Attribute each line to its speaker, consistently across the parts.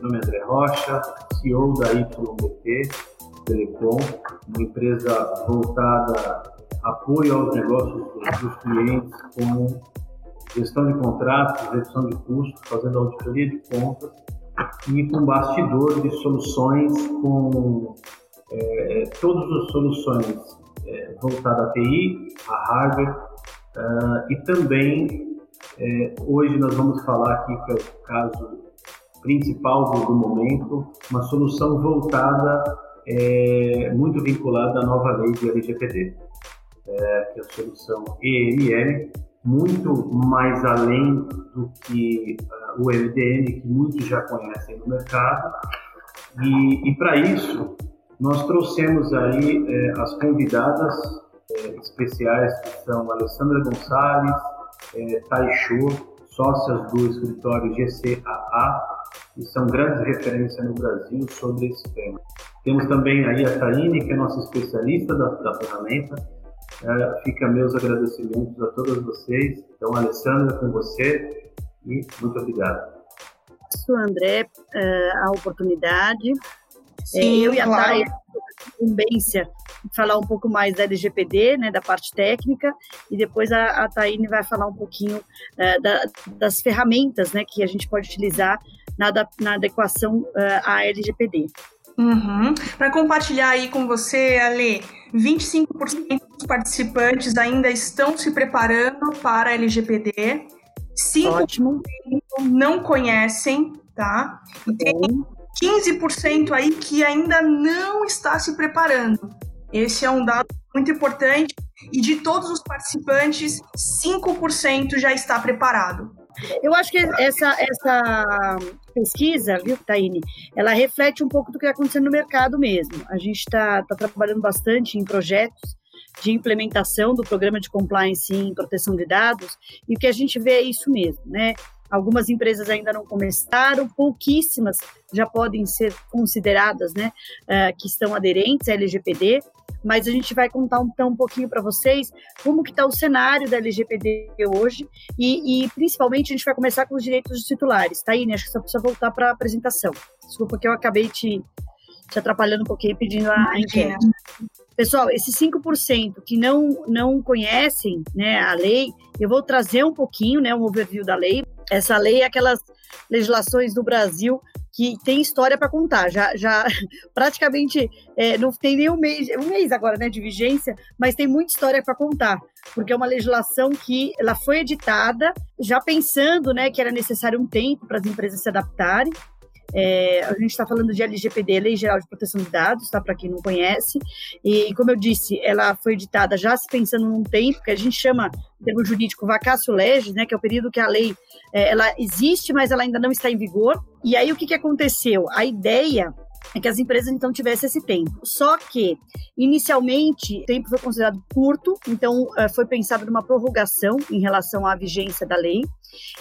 Speaker 1: Meu nome é André Rocha, CEO da YBT Telecom, uma empresa voltada a apoio aos negócios dos clientes, como gestão de contratos, redução de custos, fazendo auditoria de contas e com bastidor de soluções com é, todas as soluções é, voltadas à TI, a hardware uh, e também é, hoje nós vamos falar aqui que é o caso principal do, do momento, uma solução voltada é, muito vinculada à nova lei de LGPD, é, que é a solução EML, muito mais além do que uh, o MDM, que muitos já conhecem no mercado. E, e para isso, nós trouxemos aí as convidadas especiais, que são Alessandra Gonçalves, Taisho, sócias do escritório GCAA, que são grandes referências no Brasil sobre esse tema. Temos também aí a Taine, que é nossa especialista da, da ferramenta, é, fica meus agradecimentos a todos vocês. Então, Alessandra, com você e muito obrigado.
Speaker 2: Sou André, é, a oportunidade.
Speaker 3: É, Sim, eu e a claro.
Speaker 2: incumbência falar um pouco mais da LGPD, né, da parte técnica, e depois a, a Taine vai falar um pouquinho uh, da, das ferramentas né, que a gente pode utilizar na, na adequação uh, à LGPD.
Speaker 3: Uhum. Para compartilhar aí com você, Ale, 25% dos participantes ainda estão se preparando para a LGPD, 5% Ótimo. não conhecem, tá? E tem 15% aí que ainda não está se preparando. Esse é um dado muito importante e de todos os participantes, 5% já está preparado.
Speaker 2: Eu acho que essa, essa pesquisa, viu, Taine, ela reflete um pouco do que está acontecendo no mercado mesmo. A gente está tá trabalhando bastante em projetos de implementação do programa de compliance em proteção de dados, e o que a gente vê é isso mesmo, né? Algumas empresas ainda não começaram, pouquíssimas já podem ser consideradas, né, uh, que estão aderentes à LGPD, mas a gente vai contar então um pouquinho para vocês como que está o cenário da LGPD hoje e, e, principalmente a gente vai começar com os direitos dos titulares, tá, Ine? Acho que só precisa voltar para a apresentação. Desculpa que eu acabei te, te atrapalhando um pouquinho pedindo a, a enquete. Pessoal, esses 5% que não, não conhecem né, a lei, eu vou trazer um pouquinho, né, um overview da lei. Essa lei é aquelas legislações do Brasil que tem história para contar. Já, já praticamente é, não tem nem um mês, um mês agora, né, de vigência, mas tem muita história para contar, porque é uma legislação que ela foi editada já pensando, né, que era necessário um tempo para as empresas se adaptarem. É, a gente está falando de LGPD, Lei Geral de Proteção de Dados, tá? Para quem não conhece. E, como eu disse, ela foi editada já se pensando num tempo que a gente chama, em termo jurídico, vacatio legis, né? Que é o período que a lei é, ela existe, mas ela ainda não está em vigor. E aí o que, que aconteceu? A ideia é que as empresas então tivessem esse tempo. Só que, inicialmente, o tempo foi considerado curto, então eh, foi pensado numa prorrogação em relação à vigência da lei.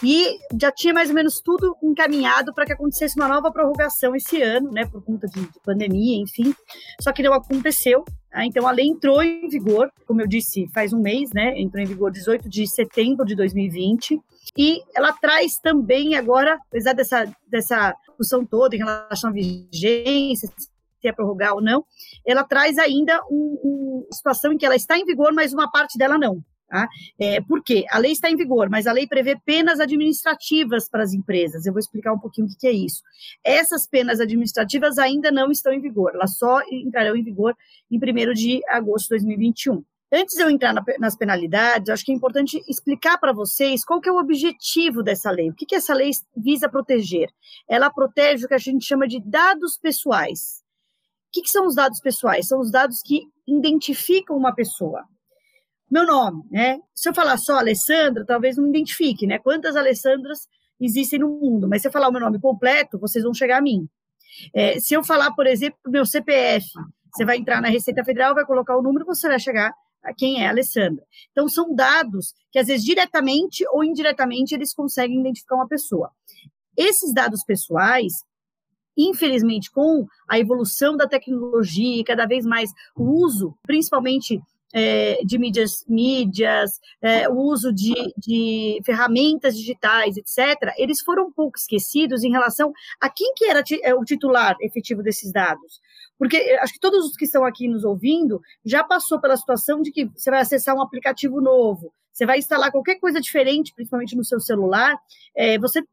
Speaker 2: E já tinha mais ou menos tudo encaminhado para que acontecesse uma nova prorrogação esse ano, né, por conta de, de pandemia, enfim. Só que não aconteceu. Tá? Então a lei entrou em vigor, como eu disse, faz um mês, né? Entrou em vigor 18 de setembro de 2020. E ela traz também agora, apesar dessa, dessa discussão toda em relação à vigência, se é prorrogar ou não, ela traz ainda uma um, situação em que ela está em vigor, mas uma parte dela não. Tá? É, por quê? A lei está em vigor, mas a lei prevê penas administrativas para as empresas. Eu vou explicar um pouquinho o que, é isso. Essas penas administrativas ainda não estão em vigor, elas só entrarão em vigor em 1 de agosto de 2021. Antes de eu entrar na, nas penalidades, acho que é importante explicar para vocês qual que é o objetivo dessa lei. O que, que essa lei visa proteger? Ela protege o que a gente chama de dados pessoais. O que, que são os dados pessoais? São os dados que identificam uma pessoa. Meu nome, né? Se eu falar só Alessandra, talvez não me identifique, né? Quantas Alessandras existem no mundo? Mas se eu falar o meu nome completo, vocês vão chegar a mim. É, se eu falar, por exemplo, meu CPF, você vai entrar na Receita Federal, vai colocar o número, você vai chegar quem é a Alessandra. Então, são dados que, às vezes, diretamente ou indiretamente, eles conseguem identificar uma pessoa. Esses dados pessoais, infelizmente, com a evolução da tecnologia e cada vez mais o uso, principalmente é, de mídias, mídias é, o uso de, de, ferramentas digitais, etc., eles foram um pouco esquecidos em relação a quem que era é, o titular efetivo desses dados. Porque é, acho que todos os que estão aqui nos ouvindo já passou pela situação de que você vai acessar um aplicativo novo, você vai instalar qualquer coisa diferente, principalmente no seu celular, é, você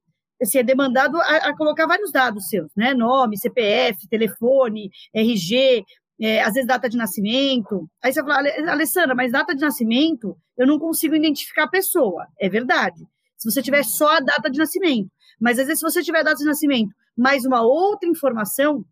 Speaker 2: assim, é demandado a, a, colocar vários dados seus, né? Nome, CPF, telefone, RG, é, às vezes data de nascimento. Aí você fala, Alessandra, mas data de nascimento eu não consigo identificar a pessoa. É verdade. Se você tiver só a data de nascimento. Mas às vezes, se você tiver a data de nascimento mais uma outra informação,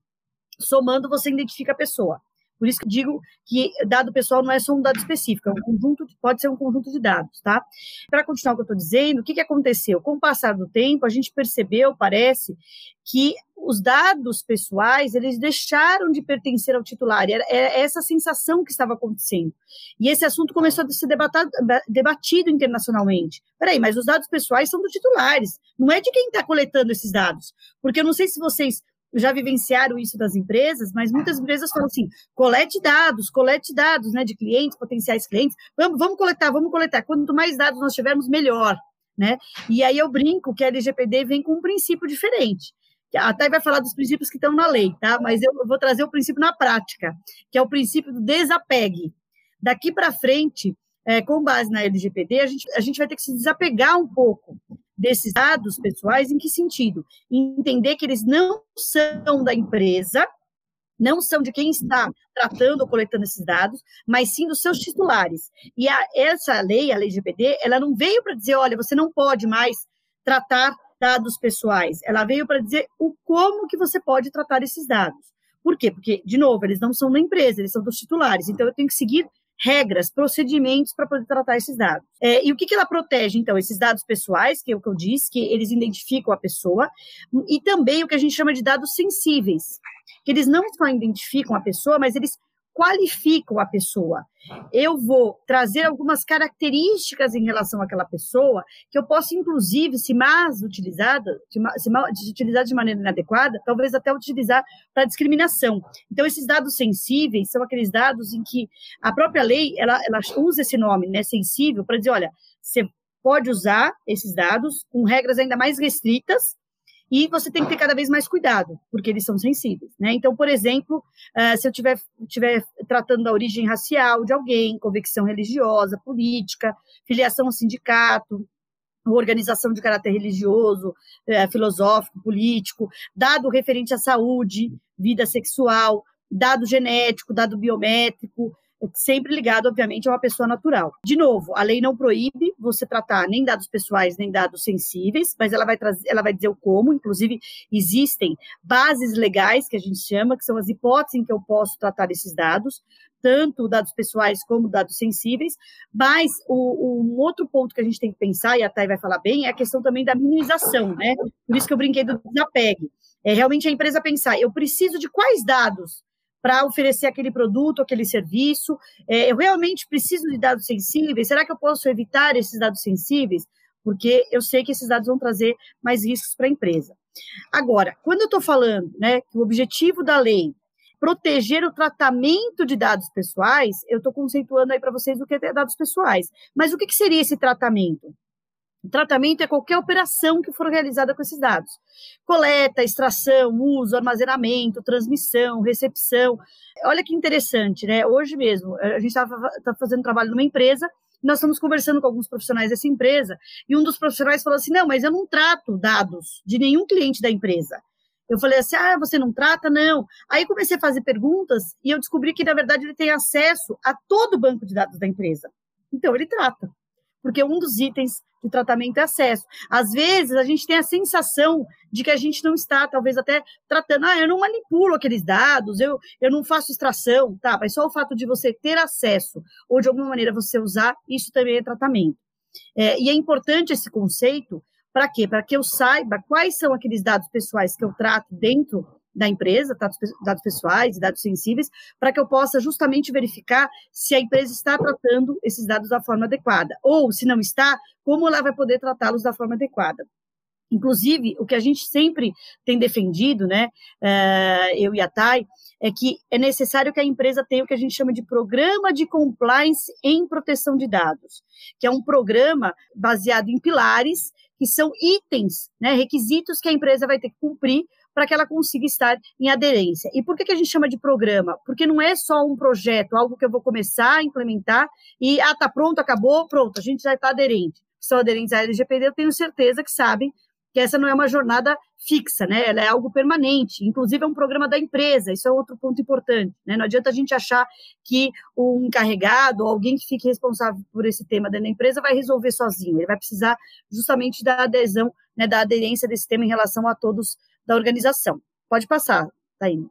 Speaker 2: somando, você identifica a pessoa. Por isso que digo que dado pessoal não é só um dado específico, é um conjunto, pode ser um conjunto de dados, tá? Para continuar o que eu estou dizendo, o que, que aconteceu? Com o passar do tempo, a gente percebeu, parece, que os dados pessoais, eles deixaram de pertencer ao titular, era, era essa sensação que estava acontecendo. E esse assunto começou a ser debatado, debatido internacionalmente. Peraí, mas os dados pessoais são dos titulares, não é de quem está coletando esses dados. Porque eu não sei se vocês já vivenciaram isso das empresas, mas muitas empresas falam assim: colete dados, colete dados né, de clientes, potenciais clientes, vamos, vamos coletar, vamos coletar. Quanto mais dados nós tivermos, melhor. Né? E aí eu brinco que a LGPD vem com um princípio diferente. A Thay vai falar dos princípios que estão na lei, tá? Mas eu vou trazer o princípio na prática, que é o princípio do desapegue. Daqui para frente, é, com base na LGPD, a gente, a gente vai ter que se desapegar um pouco desses dados pessoais, em que sentido? Entender que eles não são da empresa, não são de quem está tratando ou coletando esses dados, mas sim dos seus titulares. E a, essa lei, a lei GPD, ela não veio para dizer, olha, você não pode mais tratar dados pessoais. Ela veio para dizer o como que você pode tratar esses dados. Por quê? Porque, de novo, eles não são da empresa, eles são dos titulares. Então, eu tenho que seguir regras, procedimentos para poder tratar esses dados. É, e o que, que ela protege, então? Esses dados pessoais, que é o que eu disse, que eles identificam a pessoa, e também o que a gente chama de dados sensíveis, que eles não só identificam a pessoa, mas eles qualificam a pessoa. Eu vou trazer algumas características em relação àquela pessoa que eu posso, inclusive, se mais utilizada, se mal utilizada de maneira inadequada, talvez até utilizar para discriminação. Então, esses dados sensíveis são aqueles dados em que a própria lei ela, ela usa esse nome, né, sensível, para dizer, olha, você pode usar esses dados com regras ainda mais restritas, e você tem que ter cada vez mais cuidado, porque eles são sensíveis, né? Então, por exemplo, uh, se eu estiver tiver tratando da origem racial de alguém, convicção religiosa, política, filiação ao sindicato, organização de caráter religioso, eh, filosófico, político, dado referente à saúde, vida sexual, dado genético, dado biométrico, sempre ligado, obviamente, a uma pessoa natural. De novo, a lei não proíbe você tratar nem dados pessoais nem dados sensíveis, mas ela vai trazer, ela vai dizer o como. Inclusive, existem bases legais que a gente chama, que são as hipóteses em que eu posso tratar esses dados, tanto dados pessoais como dados sensíveis. Mas o, um outro ponto que a gente tem que pensar, e a Thay vai falar bem, é a questão também da minimização, né? Por isso que eu brinquei do desapegue. É realmente a empresa pensar, eu preciso de quais dados para oferecer aquele produto, aquele serviço? É, eu realmente preciso de dados sensíveis? Será que eu posso evitar esses dados sensíveis? Porque eu sei que esses dados vão trazer mais riscos para a empresa. Agora, quando eu estou falando né, que o objetivo da lei proteger o tratamento de dados pessoais, eu estou conceituando aí para vocês o que é dados pessoais. Mas o que, que seria esse tratamento? Tratamento é qualquer operação que for realizada com esses dados. Coleta, extração, uso, armazenamento, transmissão, recepção. Olha que interessante, né? Hoje mesmo, a gente estava tá fazendo trabalho numa empresa, nós estamos conversando com alguns profissionais dessa empresa, e um dos profissionais falou assim: não, mas eu não trato dados de nenhum cliente da empresa. Eu falei assim: ah, você não trata? Não. Aí comecei a fazer perguntas e eu descobri que, na verdade, ele tem acesso a todo o banco de dados da empresa. Então, ele trata porque um dos itens de tratamento é acesso. Às vezes, a gente tem a sensação de que a gente não está, talvez até tratando, ah, eu não manipulo aqueles dados, eu, eu não faço extração, tá, mas só o fato de você ter acesso, ou de alguma maneira você usar, isso também é tratamento. É, e é importante esse conceito, para quê? Para que eu saiba quais são aqueles dados pessoais que eu trato dentro da empresa, dados, dados pessoais dados sensíveis, para que eu possa justamente verificar se a empresa está tratando esses dados da forma adequada, ou se não está, como ela vai poder tratá-los da forma adequada. Inclusive, o que a gente sempre tem defendido, né, uh, eu e a Thay, é que é necessário que a empresa tenha o que a gente chama de programa de compliance em proteção de dados, que é um programa baseado em pilares, que são itens, né, requisitos que a empresa vai ter que cumprir para que ela consiga estar em aderência. E por que, que a gente chama de programa? Porque não é só um projeto, algo que eu vou começar a implementar e, ah, tá pronto, acabou, pronto, a gente já está aderente. São aderentes à LGPD, eu tenho certeza que sabem que essa não é uma jornada fixa, né? Ela é algo permanente. Inclusive, é um programa da empresa, isso é outro ponto importante. Né? Não adianta a gente achar que um encarregado ou alguém que fique responsável por esse tema dentro da empresa vai resolver sozinho. Ele vai precisar justamente da adesão, né, da aderência desse tema em relação a todos da organização. Pode passar, Taína.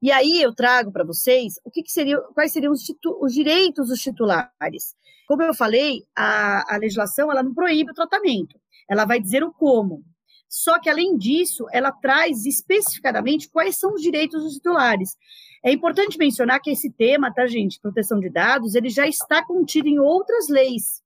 Speaker 2: E aí eu trago para vocês o que, que seria, quais seriam os, os, direitos dos titulares. Como eu falei, a, a legislação ela não proíbe o tratamento ela vai dizer o como. Só que, além disso, ela traz especificadamente quais são os direitos dos titulares. É importante mencionar que esse tema, tá, gente, proteção de dados, ele já está contido em outras leis.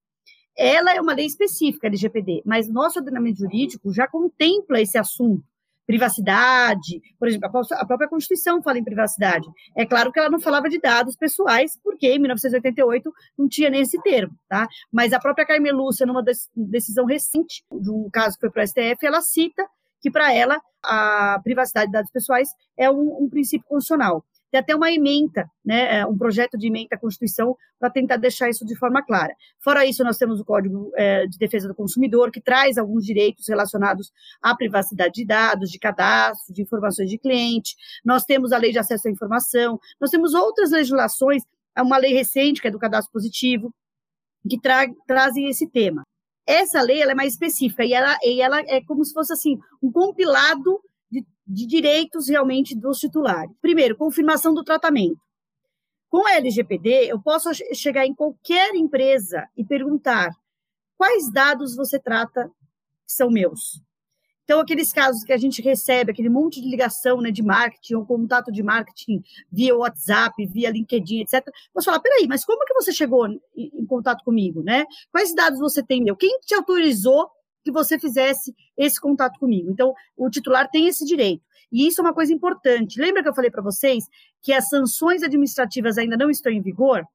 Speaker 2: Ela é uma lei específica, LGPD, mas nosso ordenamento jurídico já contempla esse assunto privacidade, por exemplo, a própria Constituição fala em privacidade. É claro que ela não falava de dados pessoais, porque em 1988 não tinha nem esse termo, tá? Mas a própria Carmen Lúcia, numa decisão recente, de um caso que foi para o STF, ela cita que para ela a privacidade de dados pessoais é um, um princípio constitucional. Tem até uma emenda, né, é, um projeto de emenda à Constituição para tentar deixar isso de forma clara. Fora isso, nós temos o Código é, de Defesa do Consumidor, que traz alguns direitos relacionados à privacidade de dados, de cadastro, de informações de cliente. Nós temos a Lei de Acesso à Informação, nós temos outras legislações, uma lei recente, que é do cadastro positivo, que tra trazem esse tema. Essa lei ela é mais específica e ela, e ela é como se fosse assim um compilado de direitos realmente dos titulares. Primeiro, confirmação do tratamento. Com a LGPD, eu posso chegar em qualquer empresa e perguntar quais dados você trata que são meus. Então, aqueles casos que a gente recebe, aquele monte de ligação né, de marketing, ou contato de marketing via WhatsApp, via LinkedIn, etc. Posso falar, peraí, mas como que você chegou em, contato comigo, né? Quais dados você tem meu? Quem te autorizou que você fizesse esse contato comigo. Então, o titular tem esse direito. E isso é uma coisa importante. Lembra que eu falei para vocês que as sanções administrativas ainda não estão em vigor?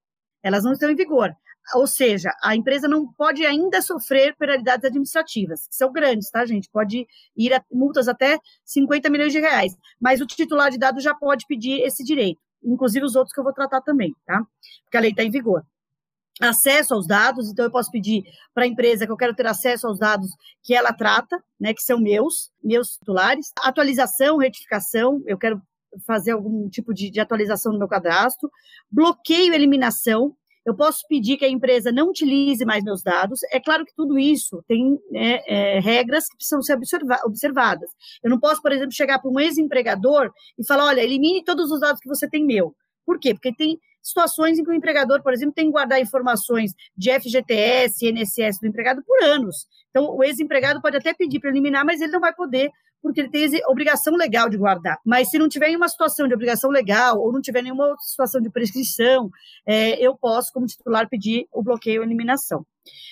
Speaker 2: Elas não estão em vigor. Ou seja, a empresa não pode ainda sofrer penalidades administrativas, que são grandes, tá, gente? Pode ir a multas até 50 milhões de reais. Mas o titular de dados já pode pedir esse direito, inclusive os outros que eu vou tratar também, tá? Porque a lei está em vigor acesso aos dados, então eu posso pedir para a empresa que eu quero ter acesso aos dados que ela trata, né, que são meus, meus titulares, atualização, retificação, eu quero fazer algum tipo de, de atualização no meu cadastro, bloqueio, eliminação, eu posso pedir que a empresa não utilize mais meus dados. É claro que tudo isso tem né, é, regras que precisam ser observa observadas. Eu não posso, por exemplo, chegar para um ex-empregador e falar: olha, elimine todos os dados que você tem meu. Por quê? Porque tem situações em que o empregador, por exemplo, tem que guardar informações de FGTS, INSS do empregado por anos. Então, o ex-empregado pode até pedir para eliminar, mas ele não vai poder, porque ele tem obrigação legal de guardar. Mas se não tiver nenhuma situação de obrigação legal, ou não tiver nenhuma outra situação de prescrição, é, eu posso, como titular, pedir o bloqueio ou eliminação.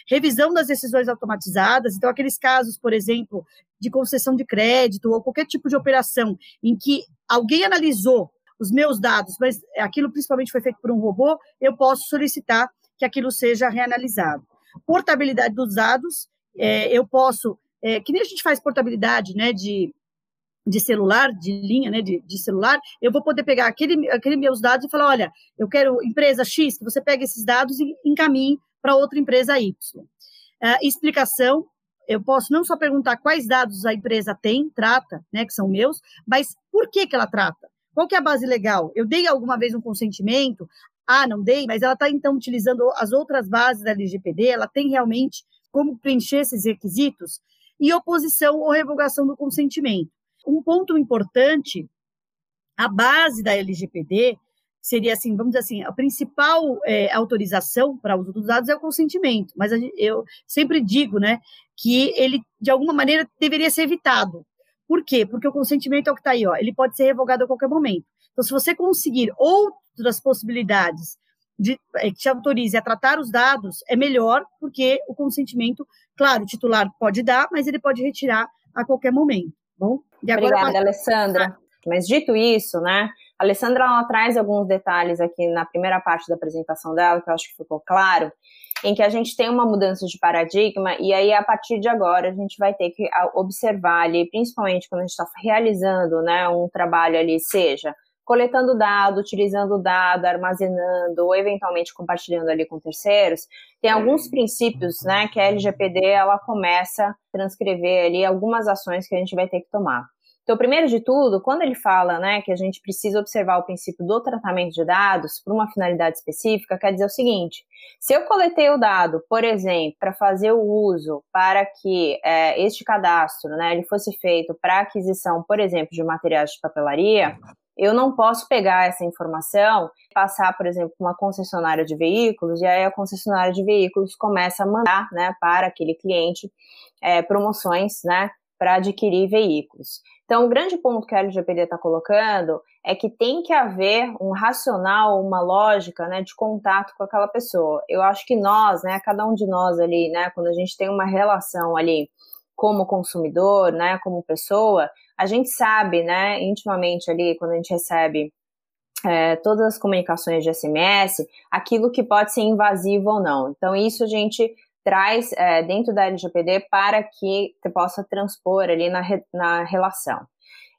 Speaker 2: Revisão das decisões automatizadas, então, aqueles casos, por exemplo, de concessão de crédito ou qualquer tipo de operação em que alguém analisou os meus dados, mas aquilo principalmente foi feito por um robô, eu posso solicitar que aquilo seja reanalisado. Portabilidade dos dados, é, eu posso, é, que nem a gente faz portabilidade né, de, de celular, de linha né, de, de celular, eu vou poder pegar aquele, aquele meus dados e falar, olha, eu quero empresa X, que você pegue esses dados e encaminhe para outra empresa Y. É, explicação, eu posso não só perguntar quais dados a empresa tem, trata, né, que são meus, mas por que, que ela trata. Qual que é a base legal? Eu dei alguma vez um consentimento? Ah, não dei, mas ela está então utilizando as outras bases da LGPD, ela tem realmente como preencher esses requisitos? E oposição ou revogação do consentimento. Um ponto importante, a base da LGPD seria assim, vamos dizer assim, a principal é, autorização para uso dos dados é o consentimento, mas eu sempre digo, né, que ele de alguma maneira deveria ser evitado, por quê? Porque o consentimento é o que está aí, ó, ele pode ser revogado a qualquer momento. Então, se você conseguir outras possibilidades de, é, que te autorize a tratar os dados é melhor, porque o consentimento, claro, o titular pode dar, mas ele pode retirar a qualquer momento. Bom,
Speaker 4: e agora Obrigada, Alessandra. Mas dito isso, né, a Alessandra ela traz alguns detalhes aqui na primeira parte da apresentação dela, que eu acho que ficou claro, em que a gente tem uma mudança de paradigma, e aí a partir de agora a gente vai ter que observar ali, principalmente quando a gente está realizando né, um trabalho ali, seja coletando dado, utilizando dado, armazenando ou eventualmente compartilhando ali com terceiros, tem alguns princípios, né, que a LGPD ela começa a transcrever ali algumas ações que a gente vai ter que tomar. Então, primeiro de tudo, quando ele fala né, que a gente precisa observar o princípio do tratamento de dados por uma finalidade específica, quer dizer o seguinte: se eu coletei o dado, por exemplo, para fazer o uso para que é, este cadastro né, ele fosse feito para aquisição, por exemplo, de materiais de papelaria, eu não posso pegar essa informação, passar, por exemplo, uma concessionária de veículos, e aí a concessionária de veículos começa a mandar né, para aquele cliente é, promoções né, para adquirir veículos. Então, o grande ponto que a LGPD está colocando é que tem que haver um racional, uma lógica, né, de contato com aquela pessoa. Eu acho que nós, né, cada um de nós ali, né, quando a gente tem uma relação ali como consumidor, né, como pessoa, a gente sabe, né, intimamente ali, quando a gente recebe é, todas as comunicações de SMS, aquilo que pode ser invasivo ou não. Então, isso a gente traz é, dentro da LGPD para que você possa transpor ali na, re, na relação.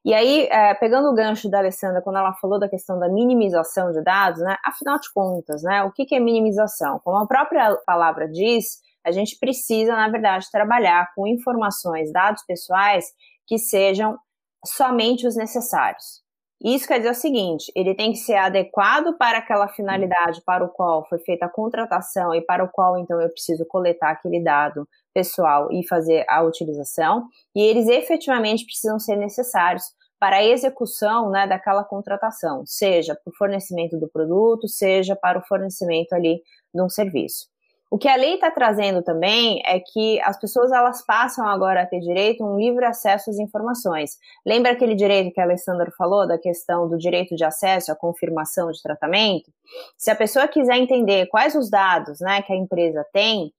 Speaker 4: E aí, é, pegando o gancho da Alessandra, quando ela falou da questão da minimização de dados, né, afinal de contas, né, o que, que é minimização? Como a própria palavra diz, a gente precisa, na verdade, trabalhar com informações, dados pessoais que sejam somente os necessários. Isso quer dizer o seguinte: ele tem que ser adequado para aquela finalidade para o qual foi feita a contratação e para o qual então eu preciso coletar aquele dado pessoal e fazer a utilização, e eles efetivamente precisam ser necessários para a execução né, daquela contratação, seja para o fornecimento do produto, seja para o fornecimento ali de um serviço. O que a lei está trazendo também é que as pessoas elas passam agora a ter direito a um livre acesso às informações. Lembra aquele direito que a Alessandra falou da questão do direito de acesso à confirmação de tratamento? Se a pessoa quiser entender quais os dados né, que a empresa tem,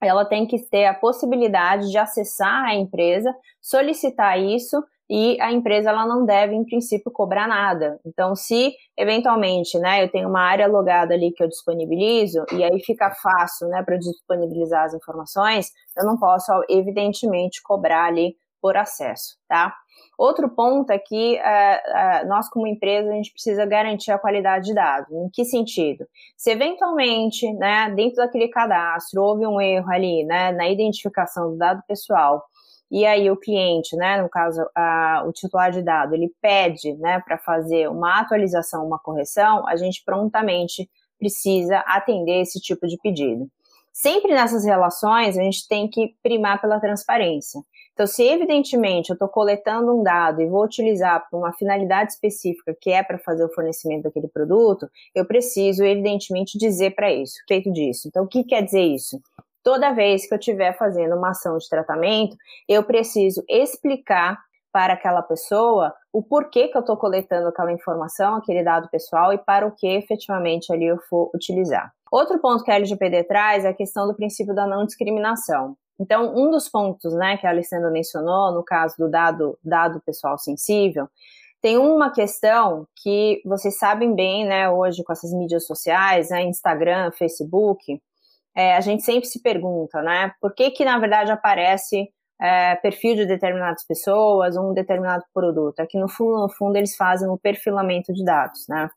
Speaker 4: ela tem que ter a possibilidade de acessar a empresa, solicitar isso e a empresa ela não deve, em princípio, cobrar nada. Então, se eventualmente, né, eu tenho uma área logada ali que eu disponibilizo e aí fica fácil, né, para disponibilizar as informações, eu não posso, evidentemente, cobrar ali por acesso, tá? Outro ponto é que uh, uh, nós, como empresa, a gente precisa garantir a qualidade de dados. Em que sentido? Se eventualmente, né, dentro daquele cadastro, houve um erro ali, né, na identificação do dado pessoal, e aí o cliente, né, no caso a, o titular de dado, ele pede, né, para fazer uma atualização, uma correção, a gente prontamente precisa atender esse tipo de pedido. Sempre nessas relações a gente tem que primar pela transparência. Então, se evidentemente eu estou coletando um dado e vou utilizar para uma finalidade específica, que é para fazer o fornecimento daquele produto, eu preciso, evidentemente, dizer para isso, feito disso. Então, o que quer dizer isso? Toda vez que eu estiver fazendo uma ação de tratamento, eu preciso explicar para aquela pessoa o porquê que eu estou coletando aquela informação, aquele dado pessoal e para o que efetivamente ali eu for utilizar. Outro ponto que a LGPD traz é a questão do princípio da não discriminação. Então, um dos pontos né, que a Alessandra mencionou, no caso do dado, dado pessoal sensível, tem uma questão que vocês sabem bem, né, hoje com essas mídias sociais, né, Instagram, Facebook, é, a gente sempre se pergunta, né, por que que na verdade aparece é, perfil de determinadas pessoas um determinado produto? É que no fundo, no fundo eles fazem o perfilamento de dados, né?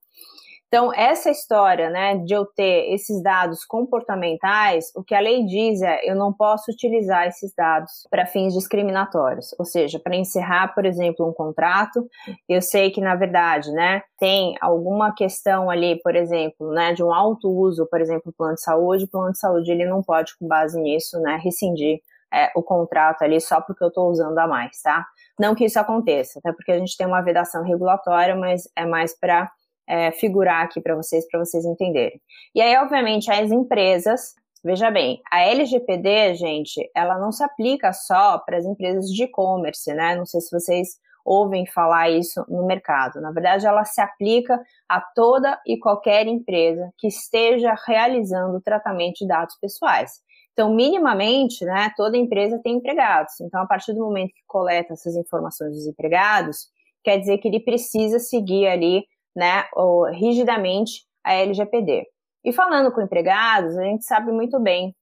Speaker 4: Então, essa história, né, de eu ter esses dados comportamentais, o que a lei diz é, eu não posso utilizar esses dados para fins discriminatórios, ou seja, para encerrar, por exemplo, um contrato, eu sei que, na verdade, né, tem alguma questão ali, por exemplo, né, de um alto uso, por exemplo, plano de saúde, o plano de saúde, ele não pode, com base nisso, né, rescindir é, o contrato ali só porque eu estou usando a mais, tá? Não que isso aconteça, até porque a gente tem uma vedação regulatória, mas é mais para é, figurar aqui para vocês, para vocês entenderem. E aí, obviamente, as empresas, veja bem, a LGPD, gente, ela não se aplica só para as empresas de e-commerce, né? Não sei se vocês ouvem falar isso no mercado. Na verdade, ela se aplica a toda e qualquer empresa que esteja realizando tratamento de dados pessoais. Então, minimamente, né, toda empresa tem empregados. Então, a partir do momento que coleta essas informações dos empregados, quer dizer que ele precisa seguir ali, né, rigidamente a LGPD. E falando com empregados, a gente sabe muito bem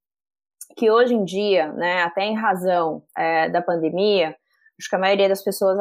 Speaker 4: que hoje em dia, né, até em razão é, da pandemia, acho que a maioria das pessoas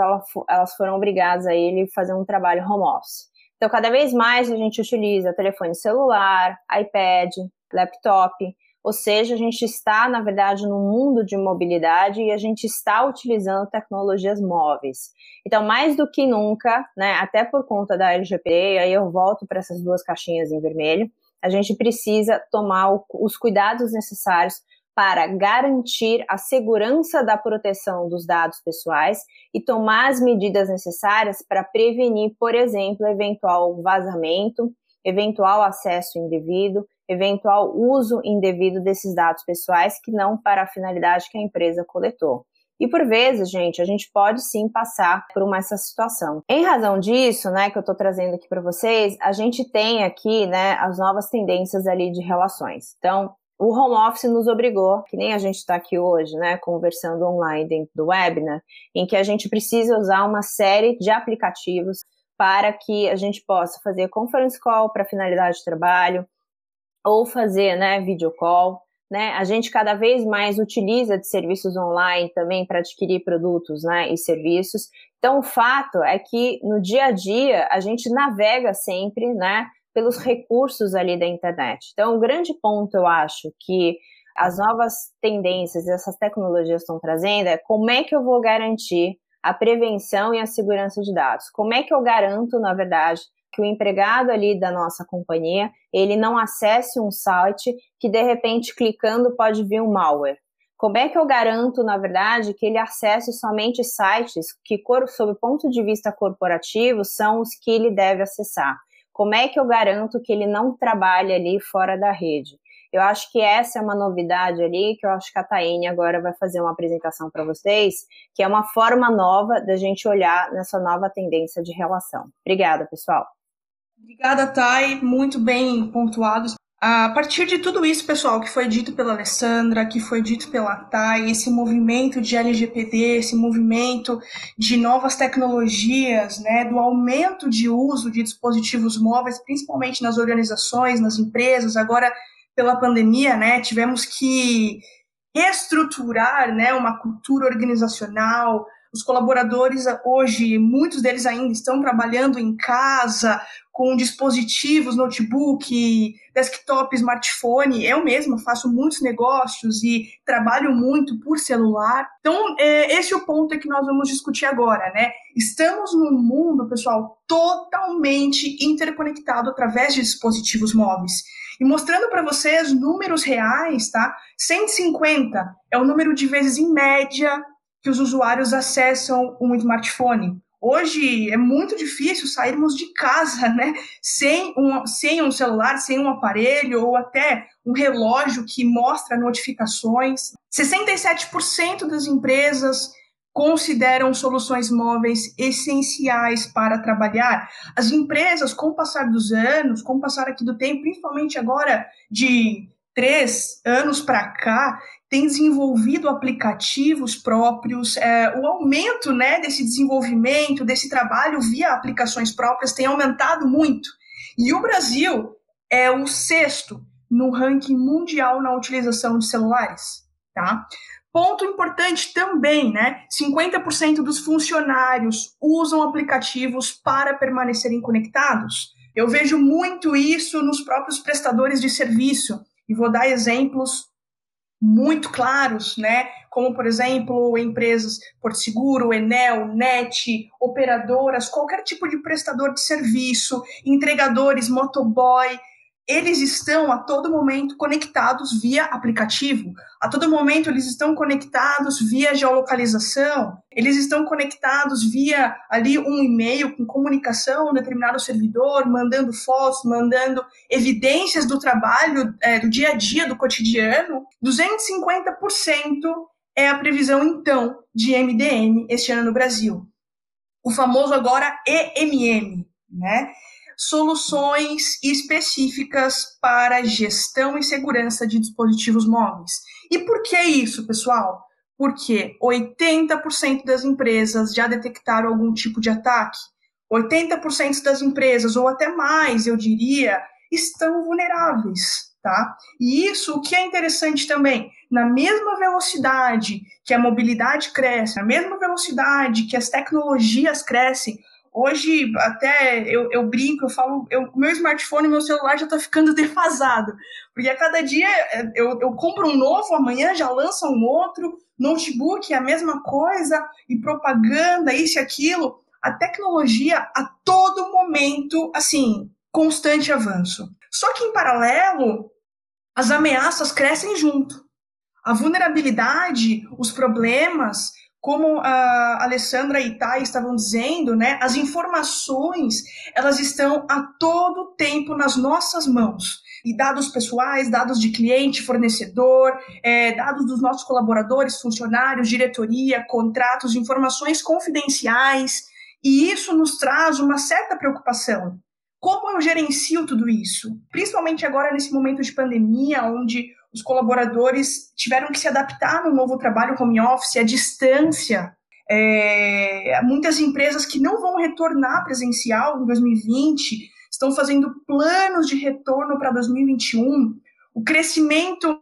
Speaker 4: elas foram obrigadas a ele fazer um trabalho home office. Então, cada vez mais a gente utiliza telefone celular, iPad, laptop, ou seja, a gente está, na verdade, num mundo de mobilidade e a gente está utilizando tecnologias móveis. Então, mais do que nunca, né, até por conta da LGPD, aí eu volto para essas duas caixinhas em vermelho, a gente precisa tomar o, os cuidados necessários para garantir a segurança da proteção dos dados pessoais e tomar as medidas necessárias para prevenir, por exemplo, eventual vazamento, eventual acesso indevido, eventual uso indevido desses dados pessoais que não para a finalidade que a empresa coletou. E por vezes, gente, a gente pode sim passar por uma essa situação. Em razão disso, né, que eu estou trazendo aqui para vocês, a gente tem aqui, né, as novas tendências ali de relações. Então, o home office nos obrigou, que nem a gente está aqui hoje, né, conversando online dentro do webinar, em que a gente precisa usar uma série de aplicativos para que a gente possa fazer conference call para finalidade de trabalho, ou fazer, né, video call, né? A gente cada vez mais utiliza de serviços online também para adquirir produtos, né, e serviços. Então, o fato é que no dia a dia a gente navega sempre, né, pelos recursos ali da internet. Então, o grande ponto, eu acho, que as novas tendências, essas tecnologias estão trazendo é como é que eu vou garantir a prevenção e a segurança de dados? Como é que eu garanto, na verdade, que o empregado ali da nossa companhia, ele não acesse um site que de repente clicando pode vir um malware. Como é que eu garanto, na verdade, que ele acesse somente sites que, sob o ponto de vista corporativo, são os que ele deve acessar? Como é que eu garanto que ele não trabalhe ali fora da rede? Eu acho que essa é uma novidade ali, que eu acho que a Taine agora vai fazer uma apresentação para vocês, que é uma forma nova da gente olhar nessa nova tendência de relação. Obrigada, pessoal.
Speaker 3: Obrigada, Thay. Muito bem pontuado. A partir de tudo isso, pessoal, que foi dito pela Alessandra, que foi dito pela Thay, esse movimento de LGPD, esse movimento de novas tecnologias, né, do aumento de uso de dispositivos móveis, principalmente nas organizações, nas empresas, agora pela pandemia, né, tivemos que reestruturar, né, uma cultura organizacional, os colaboradores hoje, muitos deles ainda estão trabalhando em casa, com dispositivos, notebook, desktop, smartphone. Eu mesma faço muitos negócios e trabalho muito por celular. Então, é, esse é o ponto que nós vamos discutir agora, né? Estamos num mundo, pessoal, totalmente interconectado através de dispositivos móveis. E mostrando para vocês números reais, tá? 150 é o número de vezes em média que os usuários acessam um smartphone. Hoje é muito difícil sairmos de casa, né, sem um, sem um celular, sem um aparelho ou até um relógio que mostra notificações. 67% das empresas consideram soluções móveis essenciais para trabalhar. As empresas, com o passar dos anos, com o passar aqui do tempo, principalmente agora de três anos para cá, tem desenvolvido aplicativos próprios, é, o aumento né, desse desenvolvimento, desse trabalho via aplicações próprias tem aumentado muito. E o Brasil é o sexto no ranking mundial na utilização de celulares. Tá? Ponto importante também, né? 50% dos funcionários usam aplicativos para permanecerem conectados. Eu vejo muito isso nos próprios prestadores de serviço. E vou dar exemplos muito claros, né? Como, por exemplo, empresas Porto Seguro, Enel, NET, operadoras, qualquer tipo de prestador de serviço, entregadores, motoboy, eles estão a todo momento conectados via aplicativo. A todo momento eles estão conectados via geolocalização. Eles estão conectados via ali um e-mail com comunicação, um determinado servidor, mandando fotos, mandando evidências do trabalho, é, do dia a dia, do cotidiano. 250% é a previsão então de MDM este ano no Brasil. o famoso agora EMM, né? Soluções específicas para gestão e segurança de dispositivos móveis. E por que isso, pessoal? Porque 80% das empresas já detectaram algum tipo de ataque. 80% das empresas, ou até mais, eu diria, estão vulneráveis, tá? E isso, o que é interessante também, na mesma velocidade que a mobilidade cresce, na mesma velocidade que as tecnologias crescem, Hoje, até eu, eu brinco, eu falo, eu, meu smartphone, meu celular já está ficando defasado. Porque a cada dia é, eu, eu compro um novo, amanhã já lança um outro, notebook é a mesma coisa, e propaganda, isso e aquilo. A tecnologia a todo momento, assim, constante avanço. Só que em paralelo, as ameaças crescem junto. A vulnerabilidade, os problemas, como a Alessandra e Thay estavam dizendo, né, as informações elas estão a todo tempo nas nossas mãos. E dados pessoais, dados de cliente, fornecedor, é, dados dos nossos colaboradores, funcionários, diretoria, contratos, informações confidenciais. E isso nos traz uma certa preocupação. Como eu gerencio tudo isso? Principalmente agora nesse momento de pandemia, onde os colaboradores tiveram que se adaptar no novo trabalho home office, à distância. É, muitas empresas que não vão retornar presencial em 2020 estão fazendo planos de retorno para 2021. O crescimento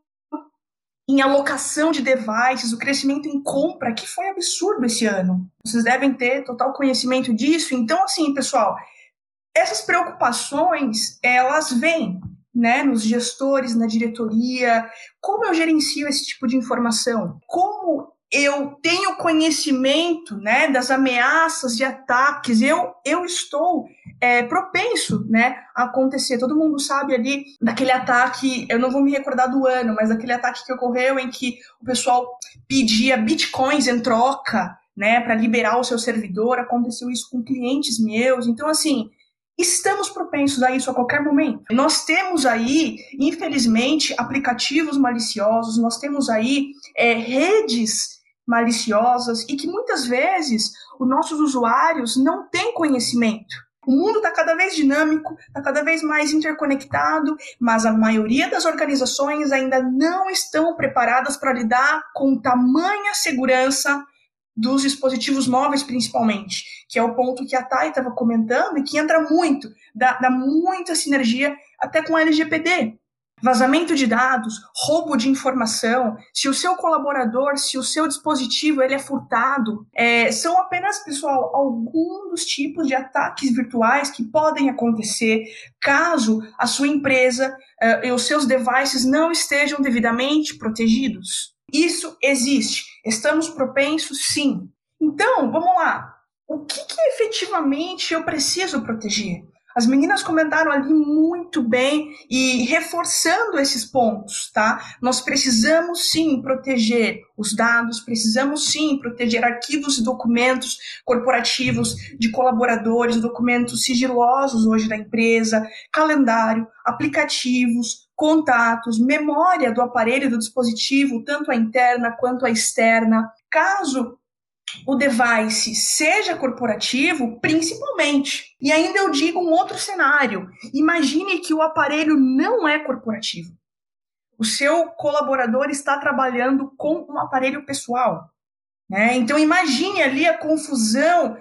Speaker 3: em alocação de devices, o crescimento em compra, que foi absurdo esse ano. Vocês devem ter total conhecimento disso. Então, assim, pessoal, essas preocupações, elas vêm né, nos gestores, na diretoria, como eu gerencio esse tipo de informação? Como eu tenho conhecimento né, das ameaças de ataques, eu, eu estou é, propenso né, a acontecer. Todo mundo sabe ali daquele ataque, eu não vou me recordar do ano, mas daquele ataque que ocorreu em que o pessoal pedia bitcoins em troca né, para liberar o seu servidor. Aconteceu isso com clientes meus. Então, assim, estamos propensos a isso a qualquer momento. Nós temos aí, infelizmente, aplicativos maliciosos, nós temos aí é, redes maliciosas e que muitas vezes os nossos usuários não têm conhecimento. O mundo está cada vez dinâmico, está cada vez mais interconectado, mas a maioria das organizações ainda não estão preparadas para lidar com tamanha segurança dos dispositivos móveis, principalmente, que é o ponto que a Thay estava comentando e que entra muito, dá, dá muita sinergia até com a LGPD. Vazamento de dados, roubo de informação, se o seu colaborador, se o seu dispositivo ele é furtado, é, são apenas, pessoal, alguns dos tipos de ataques virtuais que podem acontecer caso a sua empresa uh, e os seus devices não estejam devidamente protegidos. Isso existe. Estamos propensos, sim. Então, vamos lá. O que, que efetivamente eu preciso proteger? As meninas comentaram ali muito bem e reforçando esses pontos, tá? Nós precisamos sim proteger os dados, precisamos sim proteger arquivos e documentos corporativos de colaboradores, documentos sigilosos hoje da empresa, calendário, aplicativos, contatos, memória do aparelho, do dispositivo, tanto a interna quanto a externa. Caso o device seja corporativo, principalmente. E ainda eu digo um outro cenário. Imagine que o aparelho não é corporativo. O seu colaborador está trabalhando com um aparelho pessoal. Né? Então imagine ali a confusão,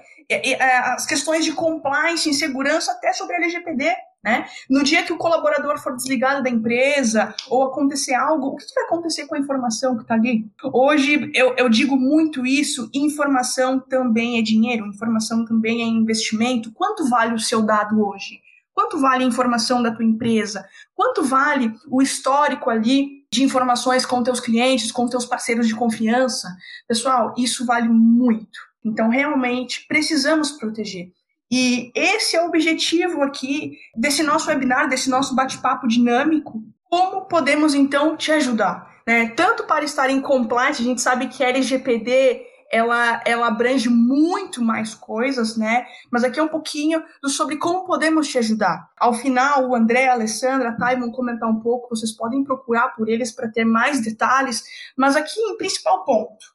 Speaker 3: as questões de compliance, insegurança, até sobre a LGPD. Né? No dia que o colaborador for desligado da empresa ou acontecer algo, o que vai acontecer com a informação que está ali? Hoje eu, eu digo muito isso: informação também é dinheiro, informação também é investimento. Quanto vale o seu dado hoje? Quanto vale a informação da tua empresa? Quanto vale o histórico ali de informações com teus clientes, com teus parceiros de confiança? Pessoal, isso vale muito. Então, realmente, precisamos proteger. E esse é o objetivo aqui desse nosso webinar, desse nosso bate-papo dinâmico. Como podemos então te ajudar? Né? Tanto para estar em compliance, a gente sabe que a LGPD ela, ela abrange muito mais coisas, né? Mas aqui é um pouquinho do, sobre como podemos te ajudar. Ao final, o André, a Alessandra, a Thay vão comentar um pouco, vocês podem procurar por eles para ter mais detalhes, mas aqui em principal ponto,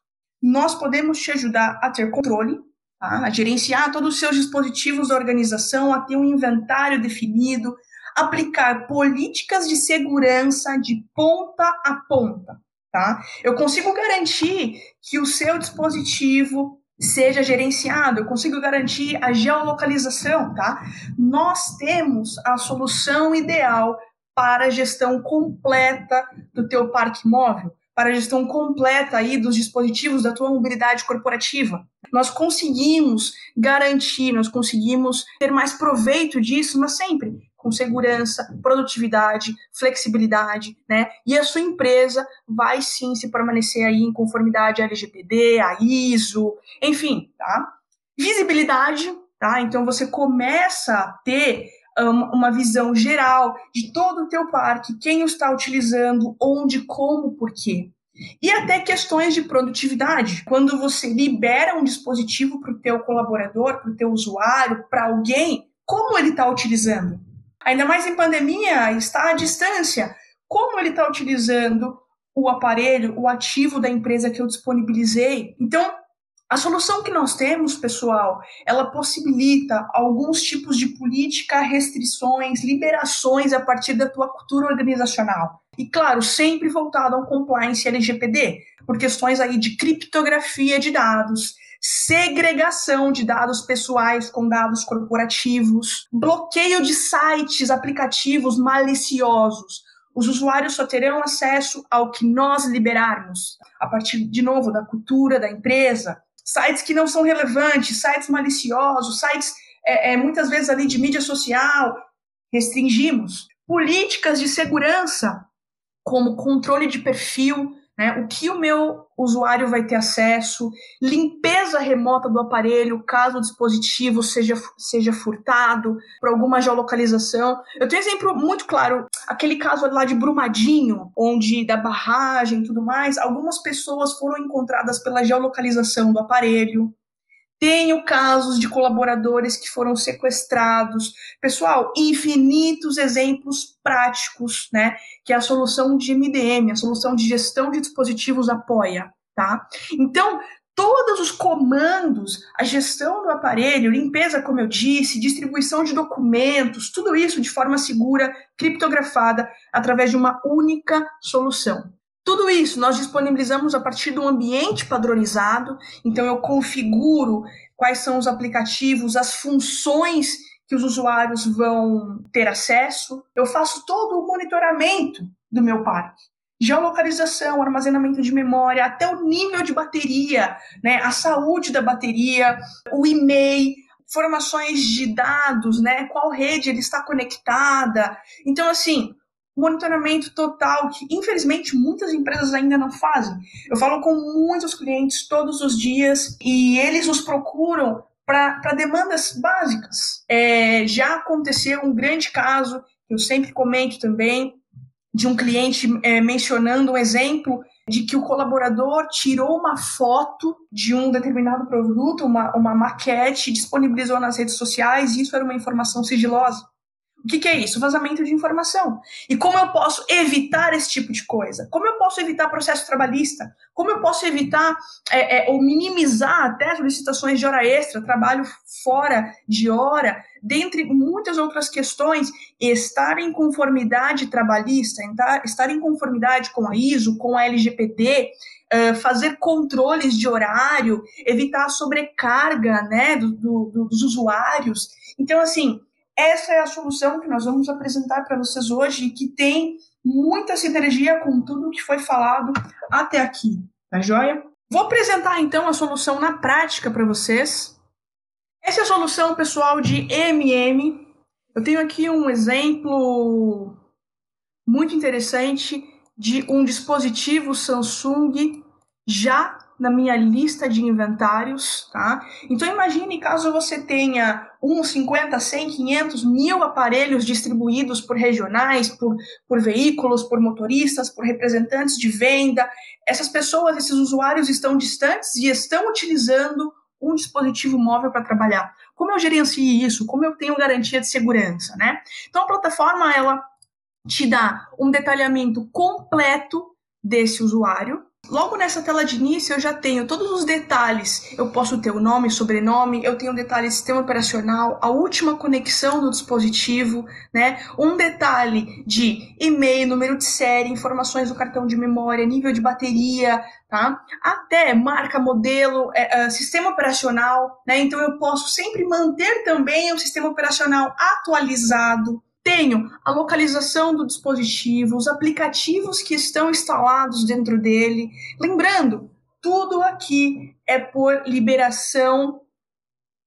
Speaker 3: nós podemos te ajudar a ter controle? A gerenciar todos os seus dispositivos da organização, a ter um inventário definido, aplicar políticas de segurança de ponta a ponta. Tá? Eu consigo garantir que o seu dispositivo seja gerenciado, eu consigo garantir a geolocalização, tá? Nós temos a solução ideal para a gestão completa do teu parque móvel, para a gestão completa aí dos dispositivos da tua mobilidade corporativa. Nós conseguimos garantir, nós conseguimos ter mais proveito disso, mas sempre com segurança, produtividade, flexibilidade, né? E a sua empresa vai sim se permanecer aí em conformidade à LGPD, à ISO, enfim, tá? Visibilidade, tá? Então você começa a ter uma visão geral de todo o teu parque, quem o está utilizando, onde, como, por quê. E até questões de produtividade. Quando você libera um dispositivo para o teu colaborador, para o teu usuário, para alguém, como ele está utilizando? Ainda mais em pandemia, está à distância. Como ele está utilizando o aparelho, o ativo da empresa que eu disponibilizei? Então, a solução que nós temos, pessoal, ela possibilita alguns tipos de política, restrições, liberações a partir da tua cultura organizacional. E claro, sempre voltado ao compliance LGPD, por questões aí de criptografia de dados, segregação de dados pessoais com dados corporativos, bloqueio de sites, aplicativos maliciosos. Os usuários só terão acesso ao que nós liberarmos, a partir, de novo, da cultura da empresa. Sites que não são relevantes, sites maliciosos, sites é, é, muitas vezes ali de mídia social, restringimos. Políticas de segurança, como controle de perfil, né? O que o meu usuário vai ter acesso, limpeza remota do aparelho, caso o dispositivo seja, seja furtado por alguma geolocalização. Eu tenho exemplo muito claro, aquele caso lá de Brumadinho, onde da barragem e tudo mais, algumas pessoas foram encontradas pela geolocalização do aparelho. Tenho casos de colaboradores que foram sequestrados. Pessoal, infinitos exemplos práticos, né? Que a solução de MDM, a solução de gestão de dispositivos apoia, tá? Então, todos os comandos, a gestão do aparelho, limpeza, como eu disse, distribuição de documentos, tudo isso de forma segura, criptografada, através de uma única solução. Tudo isso nós disponibilizamos a partir de um ambiente padronizado, então eu configuro quais são os aplicativos, as funções que os usuários vão ter acesso. Eu faço todo o monitoramento do meu parque. Geolocalização, armazenamento de memória, até o nível de bateria, né, a saúde da bateria, o e-mail, informações de dados, né, qual rede ele está conectada. Então, assim, monitoramento total, que infelizmente muitas empresas ainda não fazem. Eu falo com muitos clientes todos os dias e eles nos procuram para demandas básicas. É, já aconteceu um grande caso, eu sempre comento também, de um cliente é, mencionando um exemplo de que o colaborador tirou uma foto de um determinado produto, uma, uma maquete, disponibilizou nas redes sociais, e isso era uma informação sigilosa. O que, que, é isso? Vazamento de informação. E como eu posso evitar esse tipo de coisa? Como eu posso evitar processo trabalhista? Como eu posso evitar é, é, ou minimizar até solicitações de hora extra, trabalho fora de hora, dentre muitas outras questões? Estar em conformidade trabalhista, estar em conformidade com a ISO, com a LGPD, fazer controles de horário, evitar a sobrecarga né, do, do, dos usuários. Então, assim, essa é a solução que nós vamos apresentar para vocês hoje e que tem muita sinergia com tudo que foi falado até aqui, tá joia? Vou apresentar então a solução na prática para vocês. Essa é a solução, pessoal, de MM. Eu tenho aqui um exemplo muito interessante de um dispositivo Samsung já na minha lista de inventários, tá? Então imagine caso você tenha uns 50, 100, 500 mil aparelhos distribuídos por regionais, por, por veículos, por motoristas, por representantes de venda. Essas pessoas, esses usuários estão distantes e estão utilizando um dispositivo móvel para trabalhar. Como eu gerencio isso? Como eu tenho garantia de segurança, né? Então a plataforma ela te dá um detalhamento completo desse usuário, Logo nessa tela de início eu já tenho todos os detalhes. Eu posso ter o nome, sobrenome, eu tenho detalhe sistema operacional, a última conexão do dispositivo, né? Um detalhe de e-mail, número de série, informações do cartão de memória, nível de bateria, tá? Até marca, modelo, é, é, sistema operacional, né? Então eu posso sempre manter também o sistema operacional atualizado, tenho a localização do dispositivo, os aplicativos que estão instalados dentro dele. Lembrando, tudo aqui é por liberação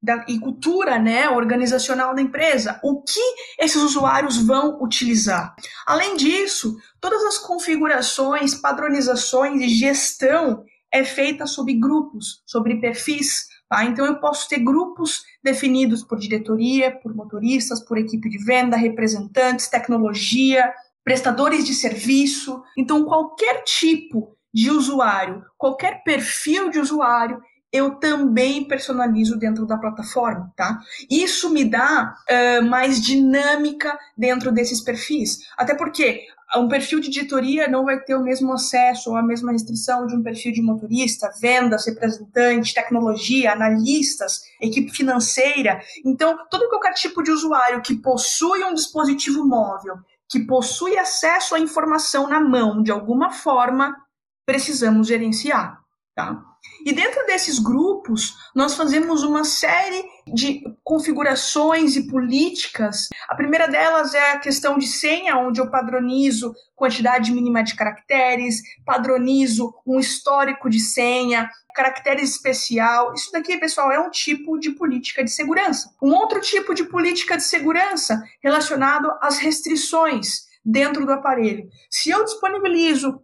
Speaker 3: da, e cultura né, organizacional da empresa. O que esses usuários vão utilizar? Além disso, todas as configurações, padronizações e gestão é feita sobre grupos, sobre perfis, Tá? Então, eu posso ter grupos definidos por diretoria, por motoristas, por equipe de venda, representantes, tecnologia, prestadores de serviço. Então, qualquer tipo de usuário, qualquer perfil de usuário, eu também personalizo dentro da plataforma, tá? Isso me dá uh, mais dinâmica dentro desses perfis. Até porque um perfil de editoria não vai ter o mesmo acesso ou a mesma restrição de um perfil de motorista, vendas, representante, tecnologia, analistas, equipe financeira. Então, todo qualquer tipo de usuário que possui um dispositivo móvel, que possui acesso à informação na mão de alguma forma, precisamos gerenciar, tá? E dentro desses grupos, nós fazemos uma série de configurações e políticas. A primeira delas é a questão de senha, onde eu padronizo quantidade mínima de caracteres, padronizo um histórico de senha, caracteres especial. Isso daqui, pessoal, é um tipo de política de segurança. Um outro tipo de política de segurança relacionado às restrições dentro do aparelho. Se eu disponibilizo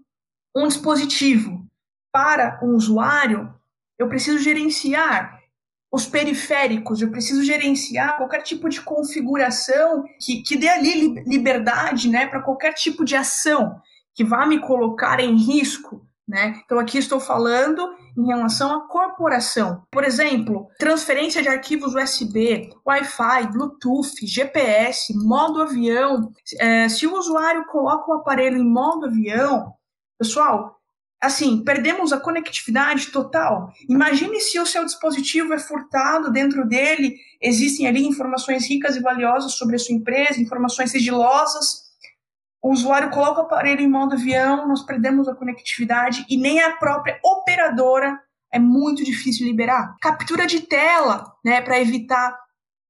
Speaker 3: um dispositivo para um usuário, eu preciso gerenciar os periféricos, eu preciso gerenciar qualquer tipo de configuração que, que dê ali liberdade né, para qualquer tipo de ação que vá me colocar em risco. Né? Então, aqui estou falando em relação à corporação. Por exemplo, transferência de arquivos USB, Wi-Fi, Bluetooth, GPS, modo avião. É, se o usuário coloca o aparelho em modo avião, pessoal, assim, perdemos a conectividade total. Imagine se o seu dispositivo é furtado, dentro dele existem ali informações ricas e valiosas sobre a sua empresa, informações sigilosas. O usuário coloca o aparelho em modo avião, nós perdemos a conectividade e nem a própria operadora é muito difícil liberar. Captura de tela, né, para evitar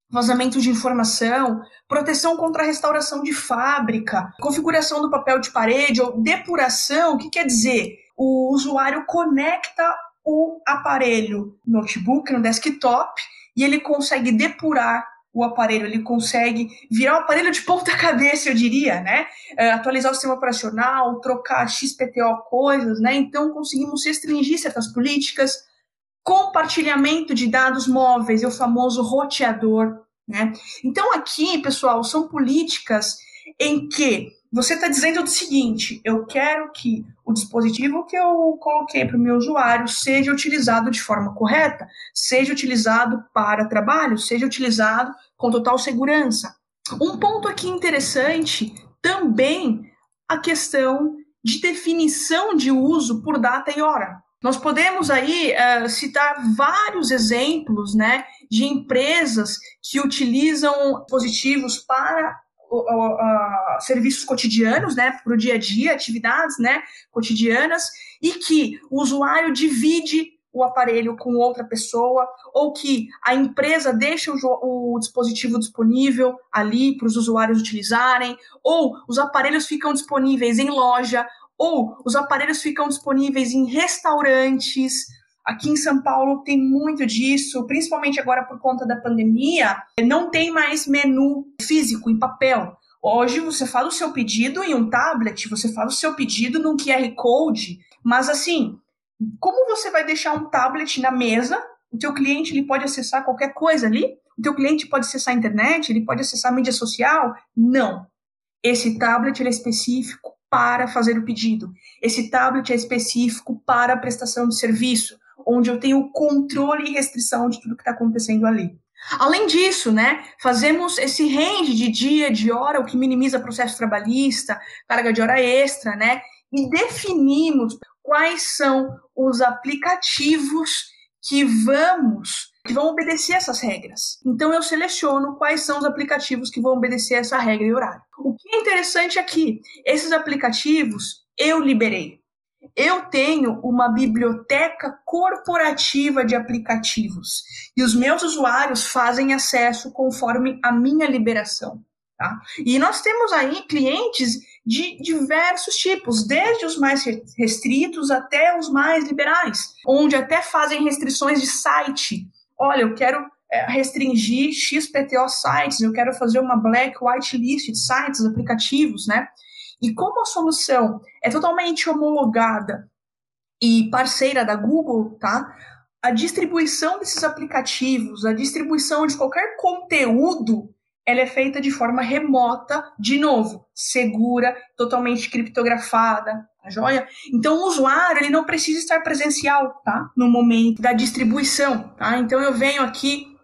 Speaker 3: vazamento de informação, proteção contra restauração de fábrica, configuração do papel de parede ou depuração, o que quer dizer? O usuário conecta o aparelho notebook no desktop e ele consegue depurar o aparelho, ele consegue virar o aparelho de ponta cabeça, eu diria, né? É, atualizar o sistema operacional, trocar XPTO coisas, né? Então conseguimos restringir certas políticas, compartilhamento de dados móveis, é o famoso roteador, né? Então aqui, pessoal, são políticas em que você está dizendo o seguinte: eu quero que o dispositivo que eu coloquei para o meu usuário seja utilizado de forma correta, seja utilizado para trabalho, seja utilizado com total segurança. Um ponto aqui interessante também a questão de definição de uso por data e hora. Nós podemos aí uh, citar vários exemplos né, de empresas que utilizam dispositivos para uh, serviços cotidianos, né, para o dia a dia, atividades, né, cotidianas, e que o usuário divide o aparelho com outra pessoa, ou que a empresa deixa o, o dispositivo disponível ali para os usuários utilizarem, ou os aparelhos ficam disponíveis em loja, ou os aparelhos ficam disponíveis em restaurantes, Aqui em São Paulo tem muito disso, principalmente agora por conta da pandemia. Não tem mais menu físico em papel. Hoje você faz o seu pedido em um tablet, você faz o seu pedido num QR Code, mas assim, como você vai deixar um tablet na mesa? O teu cliente ele pode acessar qualquer coisa ali? O teu cliente pode acessar a internet? Ele pode acessar a mídia social? Não. Esse tablet é específico para fazer o pedido. Esse tablet é específico para a prestação de serviço onde eu tenho controle e restrição de tudo que está acontecendo ali. Além disso, né, fazemos esse range de dia, de hora, o que minimiza processo trabalhista, carga de hora extra, né, e definimos quais são os aplicativos que vamos que vão obedecer essas regras. Então eu seleciono quais são os aplicativos que vão obedecer essa regra e horário. O que é interessante aqui, esses aplicativos eu liberei. Eu tenho uma biblioteca corporativa de aplicativos e os meus usuários fazem acesso conforme a minha liberação. Tá? E nós temos aí clientes de diversos tipos, desde os mais restritos até os mais liberais, onde até fazem restrições de site. Olha, eu quero é, restringir XPTO sites, eu quero fazer uma black white list de sites, aplicativos, né? E como a solução é totalmente homologada e parceira da Google, tá? A distribuição desses aplicativos, a distribuição de qualquer conteúdo ela é feita de forma remota, de novo, segura, totalmente criptografada, tá joia? Então o usuário ele não precisa estar presencial, tá? No momento da distribuição, tá? Então eu venho aqui,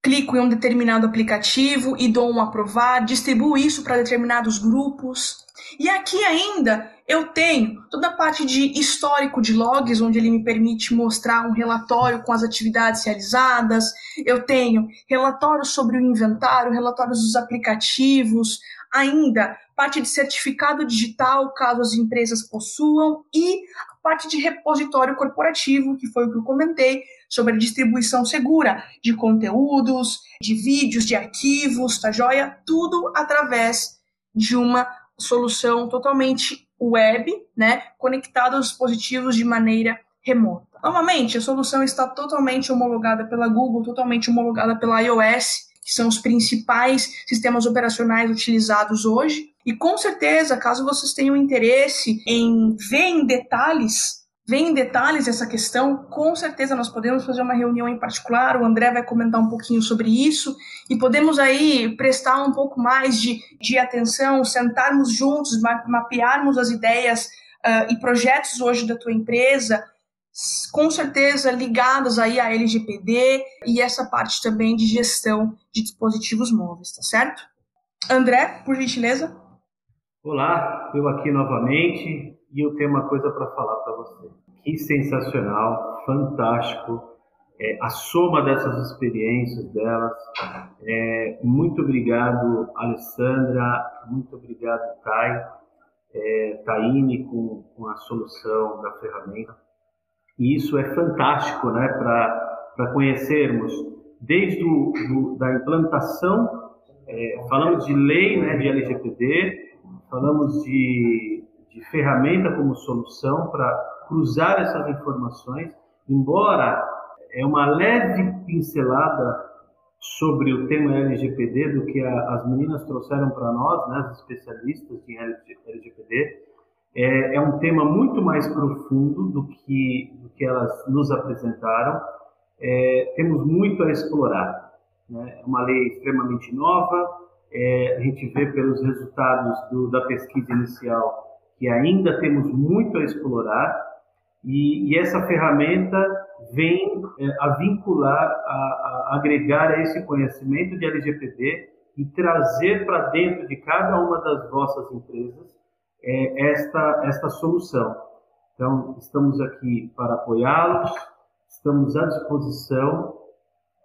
Speaker 3: clico em um determinado aplicativo e dou um aprovar, distribuo isso para determinados grupos. E aqui ainda eu tenho toda a parte de histórico de logs, onde ele me permite mostrar um relatório com as atividades realizadas. Eu tenho relatórios sobre o inventário, relatórios dos aplicativos, ainda parte de certificado digital, caso as empresas possuam, e parte de repositório corporativo, que foi o que eu comentei, sobre distribuição segura de conteúdos, de vídeos, de arquivos, tá joia? Tudo através de uma solução totalmente web, né, conectado aos dispositivos de maneira remota. Novamente, a solução está totalmente homologada pela Google, totalmente homologada pela iOS, que são os principais sistemas operacionais utilizados hoje. E com certeza, caso vocês tenham interesse em ver em detalhes ver em detalhes essa questão, com certeza nós podemos fazer uma reunião em particular, o André vai comentar um pouquinho sobre isso, e podemos aí prestar um pouco mais de, de atenção, sentarmos juntos, mapearmos as ideias uh, e projetos hoje da tua empresa, com certeza ligadas aí à LGPD e essa parte também de gestão de dispositivos móveis, tá certo? André, por gentileza.
Speaker 1: Olá, eu aqui novamente e eu tenho uma coisa para falar para você. Que sensacional, fantástico, é, a soma dessas experiências delas. É, muito obrigado, Alessandra, muito obrigado, Thay, é, com, com a solução da ferramenta. E isso é fantástico né, para conhecermos, desde do, da implantação, é, falamos de lei né, de LGPD, falamos de de ferramenta como solução para cruzar essas informações, embora é uma leve pincelada sobre o tema LGPD do que a, as meninas trouxeram para nós, né, as especialistas em LGPD, é, é, um tema muito mais profundo do que, do que elas nos apresentaram. É, temos muito a explorar. Né? É uma lei extremamente nova, é, a gente vê pelos resultados do, da pesquisa inicial que ainda temos muito a explorar e, e essa ferramenta vem é, a vincular, a, a, agregar a esse conhecimento de LGPD e trazer para dentro de cada uma das vossas empresas é, esta, esta solução. Então, estamos aqui para apoiá-los, estamos à disposição,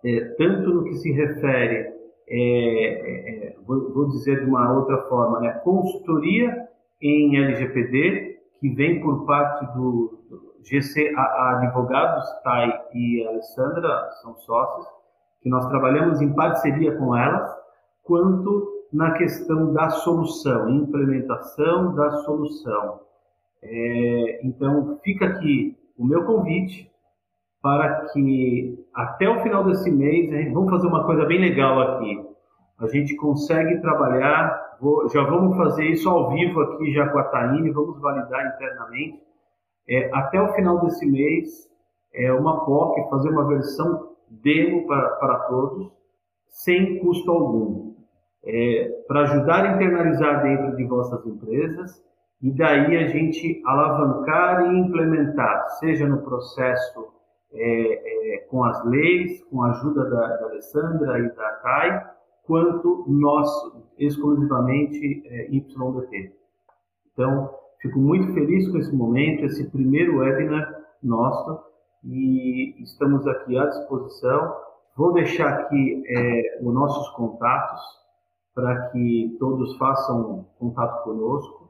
Speaker 1: é, tanto no que se refere, é, é, é vou, vou, dizer de uma outra forma, né, consultoria em LGPD, que vem por parte do, GC a, Advogados, Tai e Alessandra, são sócios, que nós trabalhamos em parceria com elas, quanto na questão da solução, implementação da solução. É, então, fica aqui o meu convite para que até o final desse mês, vamos fazer uma coisa bem legal aqui. A gente consegue trabalhar Vou, já vamos fazer isso ao vivo aqui já com a Taine, vamos validar internamente. É, até o final desse mês, é uma POC, fazer uma versão demo para, para todos, sem custo algum. É, para ajudar a internalizar dentro de vossas empresas e daí a gente alavancar e implementar, seja no processo é, é, com as leis, com a ajuda da, da Alessandra e da Thay, quanto nós exclusivamente é, YBT. Então, Fico muito feliz com esse momento, esse primeiro webinar nosso, e estamos aqui à disposição. Vou deixar aqui é, os nossos contatos para que todos façam contato conosco.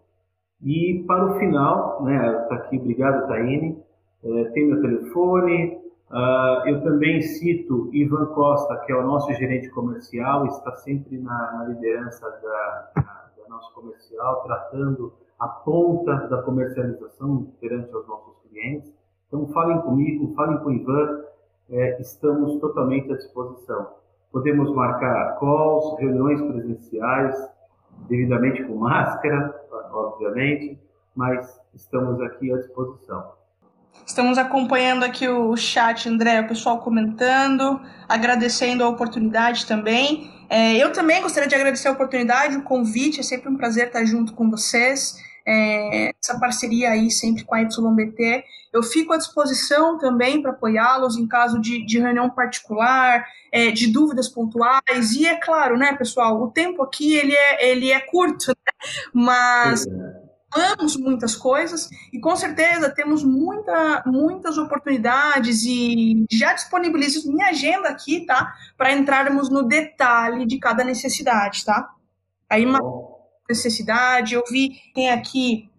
Speaker 1: E para o final, né, está aqui, obrigado, Taine, é, tem meu telefone. Uh, eu também cito Ivan Costa, que é o nosso gerente comercial, está sempre na, na liderança da, da, da nosso comercial, tratando a ponta da comercialização perante os nossos clientes. Então, falem comigo, falem com o Ivan, é, estamos totalmente à disposição. Podemos marcar calls, reuniões presenciais, devidamente com máscara, obviamente, mas estamos aqui à disposição.
Speaker 3: Estamos acompanhando aqui o chat, André, o pessoal comentando, agradecendo a oportunidade também. É, eu também gostaria de agradecer a oportunidade, o convite, é sempre um prazer estar junto com vocês. É, essa parceria aí sempre com a YBT. Eu fico à disposição também para apoiá-los em caso de, de reunião particular, é, de dúvidas pontuais. E é claro, né, pessoal, o tempo aqui ele é, ele é curto, né? mas falamos muitas coisas e com certeza temos muita, muitas oportunidades e já disponibilizo minha agenda aqui, tá? Para entrarmos no detalhe de cada necessidade, tá? Aí uma necessidade, eu vi tem aqui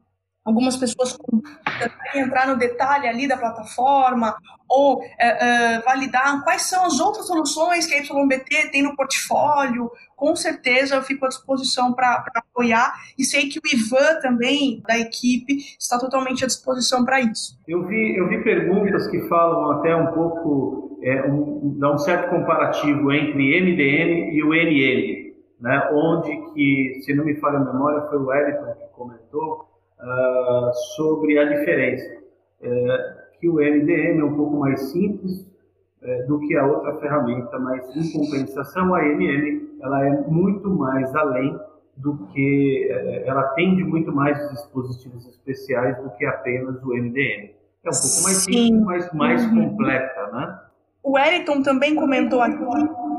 Speaker 3: algumas pessoas querem entrar no detalhe ali da plataforma ou é, é, validar quais são as outras soluções que a YBT tem no portfólio, com certeza eu fico à disposição para apoiar e sei que o Ivan também, da equipe, está totalmente à disposição para isso.
Speaker 1: Eu vi, eu vi perguntas que falam até um pouco, é, um, dá um certo comparativo entre MDM e o NM, né, onde que, se não me falha a memória, foi o Wellington que comentou uh, sobre a diferença, é, que o MDM é um pouco mais simples, é, do que a outra ferramenta, mas em compensação a MM ela é muito mais além do que é, ela atende muito mais os dispositivos especiais do que apenas o MDM. É um pouco mais simples, mas mais uhum. completa, né?
Speaker 3: O Wellington também comentou aqui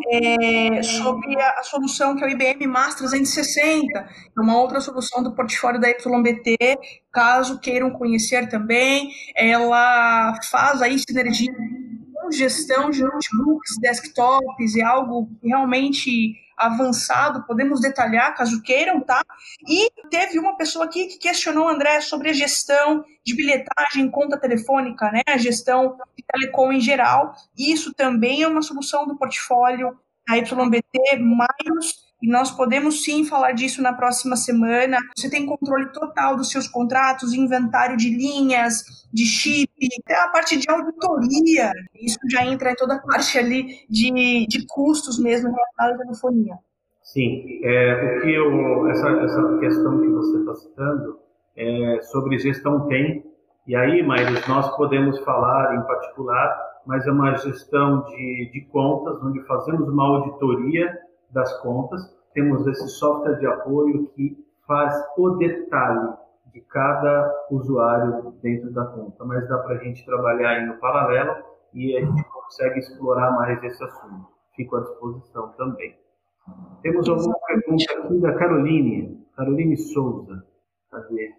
Speaker 3: é, sobre a, a, solução que é o IBM MAS 360, é uma outra solução do portfólio da YBT, caso queiram conhecer também, ela faz aí sinergia gestão de notebooks, desktops, é algo realmente avançado, podemos detalhar caso queiram, tá? E teve uma pessoa aqui que questionou, André, sobre a gestão de bilhetagem, conta telefônica, né? A gestão de telecom em geral. Isso também é uma solução do portfólio da YBT, mais e nós podemos sim falar disso na próxima semana. Você tem controle total dos seus contratos, inventário de linhas, de chip, até a parte de auditoria. Isso já entra em toda a parte ali de, de custos mesmo relacionados à telefonia.
Speaker 1: Sim, é, o que eu, essa, essa questão que você está citando é sobre gestão tem, e aí, Maíros, nós podemos falar em particular, mas é uma gestão de, de contas, onde fazemos uma auditoria das contas, temos esse software de apoio que faz o detalhe de cada usuário dentro da conta, mas dá para a gente trabalhar aí no paralelo e a gente consegue explorar mais esse assunto. Fico à disposição também. Temos alguma pergunta aqui da Caroline, Caroline Souza. Cadê?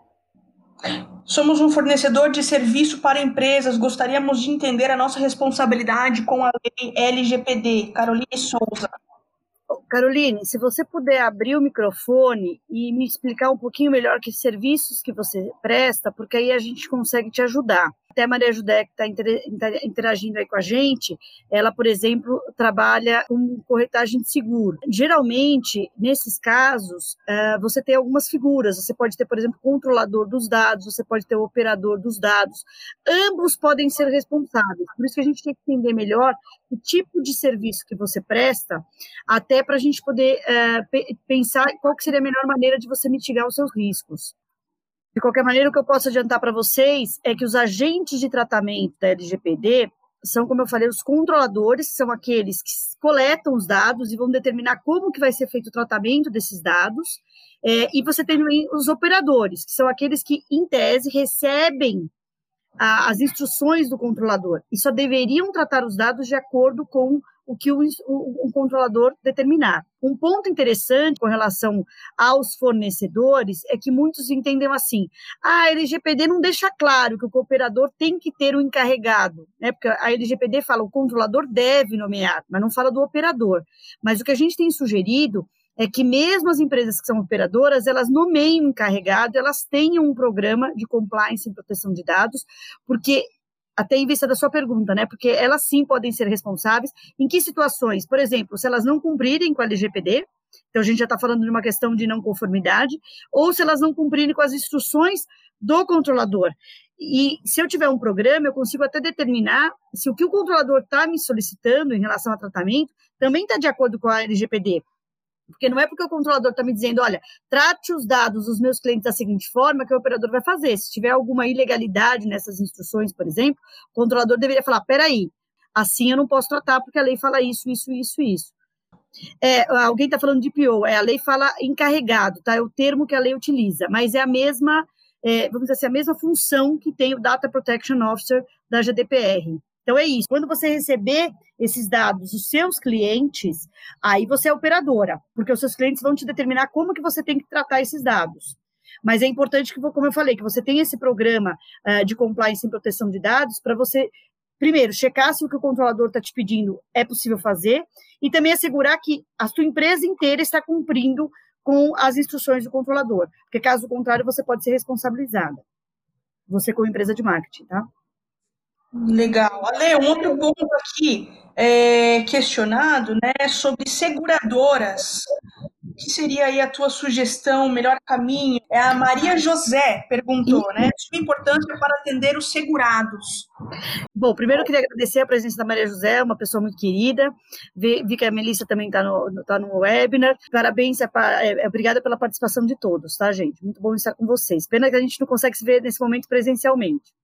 Speaker 3: Somos um fornecedor de serviço para empresas. Gostaríamos de entender a nossa responsabilidade com a lei LGPD. Caroline Souza.
Speaker 2: Caroline, se você puder abrir o microfone e me explicar um pouquinho melhor que serviços que você presta, porque aí a gente consegue te ajudar até a Maria Judé, que está interagindo aí com a gente, ela, por exemplo, trabalha com corretagem de seguro. Geralmente, nesses casos, uh, você tem algumas figuras. Você pode ter, por exemplo, controlador dos dados, você pode ter o operador dos dados. Ambos podem ser responsáveis. Por isso que a gente tem que entender melhor o tipo de serviço que você presta, até para a gente poder uh, pensar qual seria a melhor maneira de você mitigar os seus riscos. De qualquer maneira, o que eu posso adiantar para vocês é que os agentes de tratamento da LGPD são, como eu falei, os controladores, que são aqueles que coletam os dados e vão determinar como que vai ser feito o tratamento desses dados. É, e você tem os operadores, que são aqueles que, em tese, recebem a, as instruções do controlador e só deveriam tratar os dados de acordo com o que o, o, o, controlador determinar. Um ponto interessante com relação aos fornecedores é que muitos entendem assim: a LGPD não deixa claro que o cooperador tem que ter um encarregado, né? Porque a LGPD fala o controlador deve nomear, mas não fala do operador. Mas o que a gente tem sugerido é que mesmo as empresas que são operadoras, elas nomeiem um encarregado, elas tenham um programa de compliance e proteção de dados, porque até em vista da sua pergunta, né? Porque elas sim podem ser responsáveis. Em que situações? Por exemplo, se elas não cumprirem com a LGPD, então a gente já está falando de uma questão de não conformidade, ou se elas não cumprirem com as instruções do controlador. E se eu tiver um programa, eu consigo até determinar se o que o controlador está me solicitando em relação a tratamento também está de acordo com a LGPD. Porque não é porque o controlador está me dizendo, olha, trate os dados dos meus clientes da seguinte forma que o operador vai fazer. Se tiver alguma ilegalidade nessas instruções, por exemplo, o controlador deveria falar, peraí, assim eu não posso tratar porque a lei fala isso, isso, isso, isso. É, alguém está falando de PO, é, a lei fala encarregado, tá? É o termo que a lei utiliza, mas é a mesma, é, vamos dizer assim, a mesma função que tem o Data Protection Officer da GDPR. Então é isso. Quando você receber esses dados dos seus clientes, aí você é operadora, porque os seus clientes vão te determinar como que você tem que tratar esses dados. Mas é importante que, como eu falei, que você tenha esse programa uh, de compliance em proteção de dados para você, primeiro, checar se o que o controlador está te pedindo é possível fazer e também assegurar que a sua empresa inteira está cumprindo com as instruções do controlador, porque caso contrário você pode ser responsabilizada. Você como empresa de marketing, tá?
Speaker 3: Legal. Ale, um outro ponto aqui é, questionado, né, sobre seguradoras. O que seria aí a tua sugestão, o melhor caminho? É a Maria José perguntou, né? Sua importância para atender os segurados.
Speaker 2: Bom, primeiro eu queria agradecer a presença da Maria José, uma pessoa muito querida. Vi, vi que a Melissa também está no, tá no webinar. Parabéns, é, é, obrigada pela participação de todos, tá, gente? Muito bom estar com vocês. Pena que a gente não consegue se ver nesse momento presencialmente.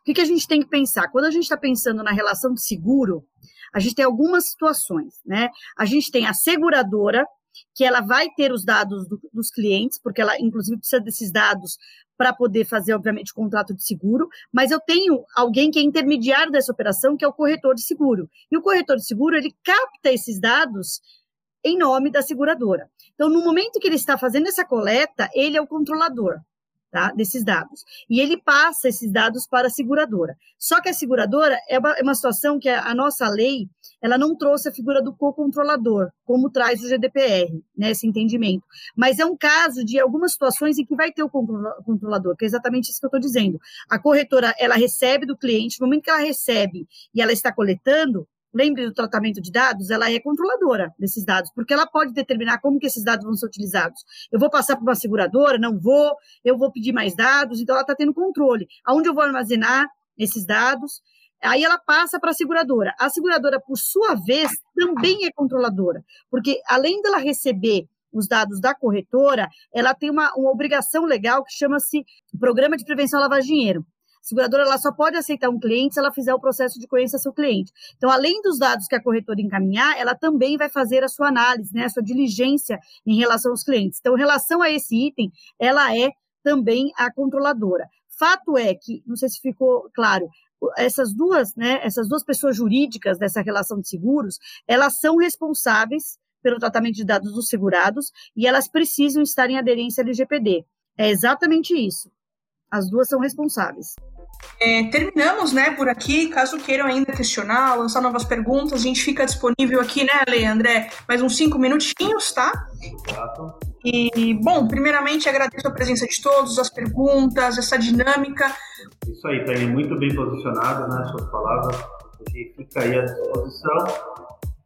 Speaker 2: O que, que a gente tem que pensar? Quando a gente está pensando na relação de seguro, a gente tem algumas situações, né? A gente tem a seguradora, que ela vai ter os dados do, dos clientes, porque ela, inclusive, precisa desses dados para poder fazer, obviamente, o contrato de seguro, mas eu tenho alguém que é intermediário dessa operação, que é o corretor de seguro. E o corretor de seguro, ele capta esses dados em nome da seguradora. Então, no momento que ele está fazendo essa coleta, ele é o controlador tá, desses dados. E ele passa esses dados para a seguradora. Só que a seguradora é uma, é uma situação que a, a, nossa lei ela não trouxe a figura do co-controlador, como traz o GDPR, né, esse entendimento. Mas é um caso de algumas situações em que vai ter o controlador, que é exatamente isso que eu estou dizendo. A corretora, ela recebe do cliente, no momento que ela recebe e ela está coletando, lembre do tratamento de dados, ela é controladora desses dados, porque ela pode determinar como que esses dados vão ser utilizados. Eu vou passar para uma seguradora, não vou, eu vou pedir mais dados, então ela está tendo controle. Aonde eu vou armazenar esses dados? Aí ela passa para a seguradora. A seguradora, por sua vez, também é controladora, porque além dela receber os dados da corretora, ela tem uma, uma obrigação legal que chama-se Programa de Prevenção à Lavagem de Dinheiro seguradora ela só pode aceitar um cliente se ela fizer o processo de conhecer seu cliente. Então, além dos dados que a corretora encaminhar, ela também vai fazer a sua análise, né, a sua diligência em relação aos clientes. Então, em relação a esse item, ela é também a controladora. Fato é que, não sei se ficou claro, essas duas, né, essas duas pessoas jurídicas dessa relação de seguros, elas são responsáveis pelo tratamento de dados dos segurados e elas precisam estar em aderência ao LGPD. É exatamente isso. As duas são responsáveis.
Speaker 3: É, terminamos, né, por aqui. Caso queiram ainda questionar, lançar novas perguntas, a gente fica disponível aqui, né, Leandré? Mais uns cinco minutinhos, tá? Exato. E, bom, primeiramente agradeço a presença de todos, as perguntas, essa dinâmica.
Speaker 1: Isso aí, Tânia, muito bem posicionada, né, suas palavras. A gente fica aí à disposição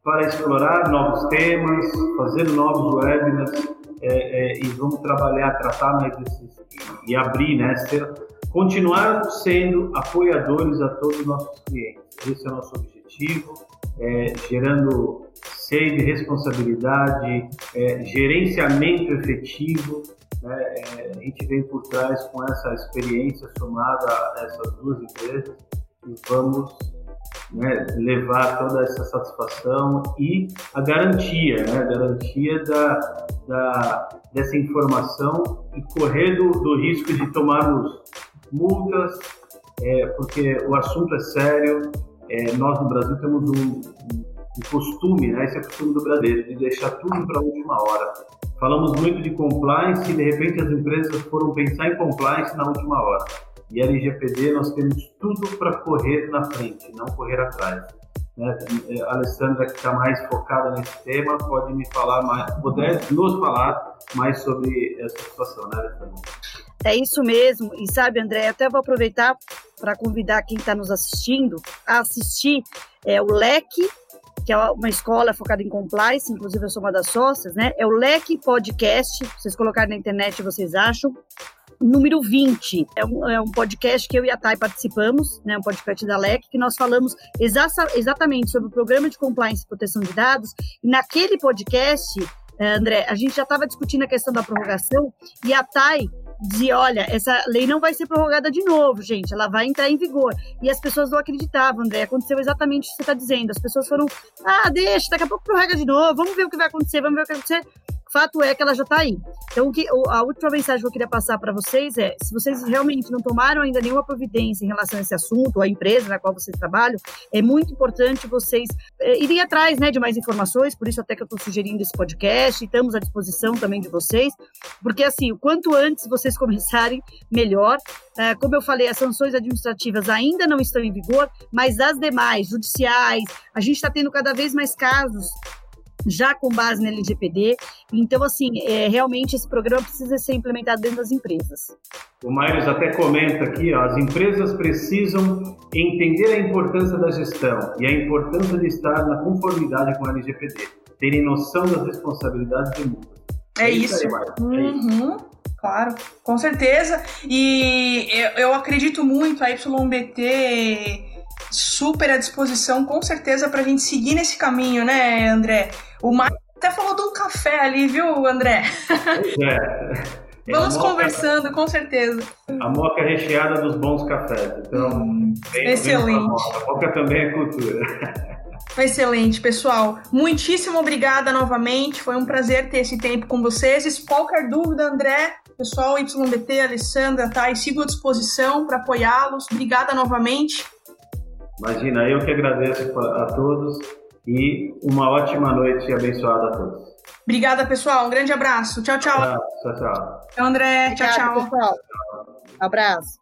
Speaker 1: para explorar novos temas, fazer novos webinars é, é, e vamos trabalhar, tratar mais desses e abrir, né, ser, continuar sendo apoiadores a todos os nossos clientes. Esse é o nosso objetivo, é, gerando sede, responsabilidade, é, gerenciamento efetivo. Né? É, a gente vem por trás com essa experiência somada a essas duas empresas e vamos né, levar toda essa satisfação e a garantia, né, a garantia da, da, dessa informação e correr do, do risco de tomarmos multas, é, porque o assunto é sério. É, nós no Brasil temos um, o costume, né? esse é o costume do brasileiro, de deixar tudo para a última hora. Falamos muito de compliance e de repente as empresas foram pensar em compliance na última hora. E a LGPD nós temos tudo para correr na frente, não correr atrás. Né? A Alessandra, que está mais focada nesse tema, pode me falar mais, poder nos falar mais sobre essa situação, né, Alessandra?
Speaker 2: É isso mesmo. E sabe, André, até vou aproveitar para convidar quem está nos assistindo a assistir é, o LEC, que é uma escola focada em compliance, inclusive eu sou uma das sócias, né? É o LEC Podcast. Vocês colocarem na internet, vocês acham número 20. É um, é um podcast que eu e a Thay participamos, né, um podcast da LEC, que nós falamos exa exatamente sobre o programa de compliance e proteção de dados. E naquele podcast, eh, André, a gente já estava discutindo a questão da prorrogação e a Thay dizia, olha, essa lei não vai ser prorrogada de novo, gente, ela vai entrar em vigor. E as pessoas não acreditavam, André, aconteceu exatamente o que você está dizendo. As pessoas foram, ah, deixa, daqui a pouco prorroga de novo, vamos ver o que vai acontecer, vamos ver o que vai acontecer. Fato é que ela já está aí. Então, que, a última mensagem que eu queria passar para vocês é: se vocês realmente não tomaram ainda nenhuma providência em relação a esse assunto, ou a empresa na qual vocês trabalham, é muito importante vocês é, irem atrás né, de mais informações, por isso até que eu estou sugerindo esse podcast, e estamos à disposição também de vocês, porque assim, o quanto antes vocês começarem, melhor. É, como eu falei, as sanções administrativas ainda não estão em vigor, mas as demais, judiciais, a gente está tendo cada vez mais casos já com base na LGPD. Então, assim, é, realmente esse programa precisa ser implementado dentro das empresas.
Speaker 1: O Mairos até comenta aqui, ó, as empresas precisam entender a importância da gestão e a importância de estar na conformidade com a LGPD, terem noção das responsabilidades e multas.
Speaker 3: É, é isso. Aí, é uhum. Claro, com certeza. E eu, eu acredito muito a YBT super à disposição, com certeza, para a gente seguir nesse caminho, né, André? O Marco até falou de um café ali, viu, André? É. Vamos moca, conversando, com certeza.
Speaker 1: A moca recheada dos bons cafés. Então, hum,
Speaker 3: bem, excelente.
Speaker 1: Moca. A moca também é cultura.
Speaker 3: Excelente, pessoal. Muitíssimo obrigada novamente. Foi um prazer ter esse tempo com vocês. Qualquer dúvida, André, pessoal, YBT, Alessandra, tá? E sigo à disposição para apoiá-los. Obrigada novamente.
Speaker 1: Imagina, eu que agradeço a todos e uma ótima noite abençoada a todos.
Speaker 3: Obrigada, pessoal. Um grande abraço. Tchau, tchau.
Speaker 1: Tchau, tchau.
Speaker 3: André, tchau, tchau.
Speaker 2: Pessoal. Abraço.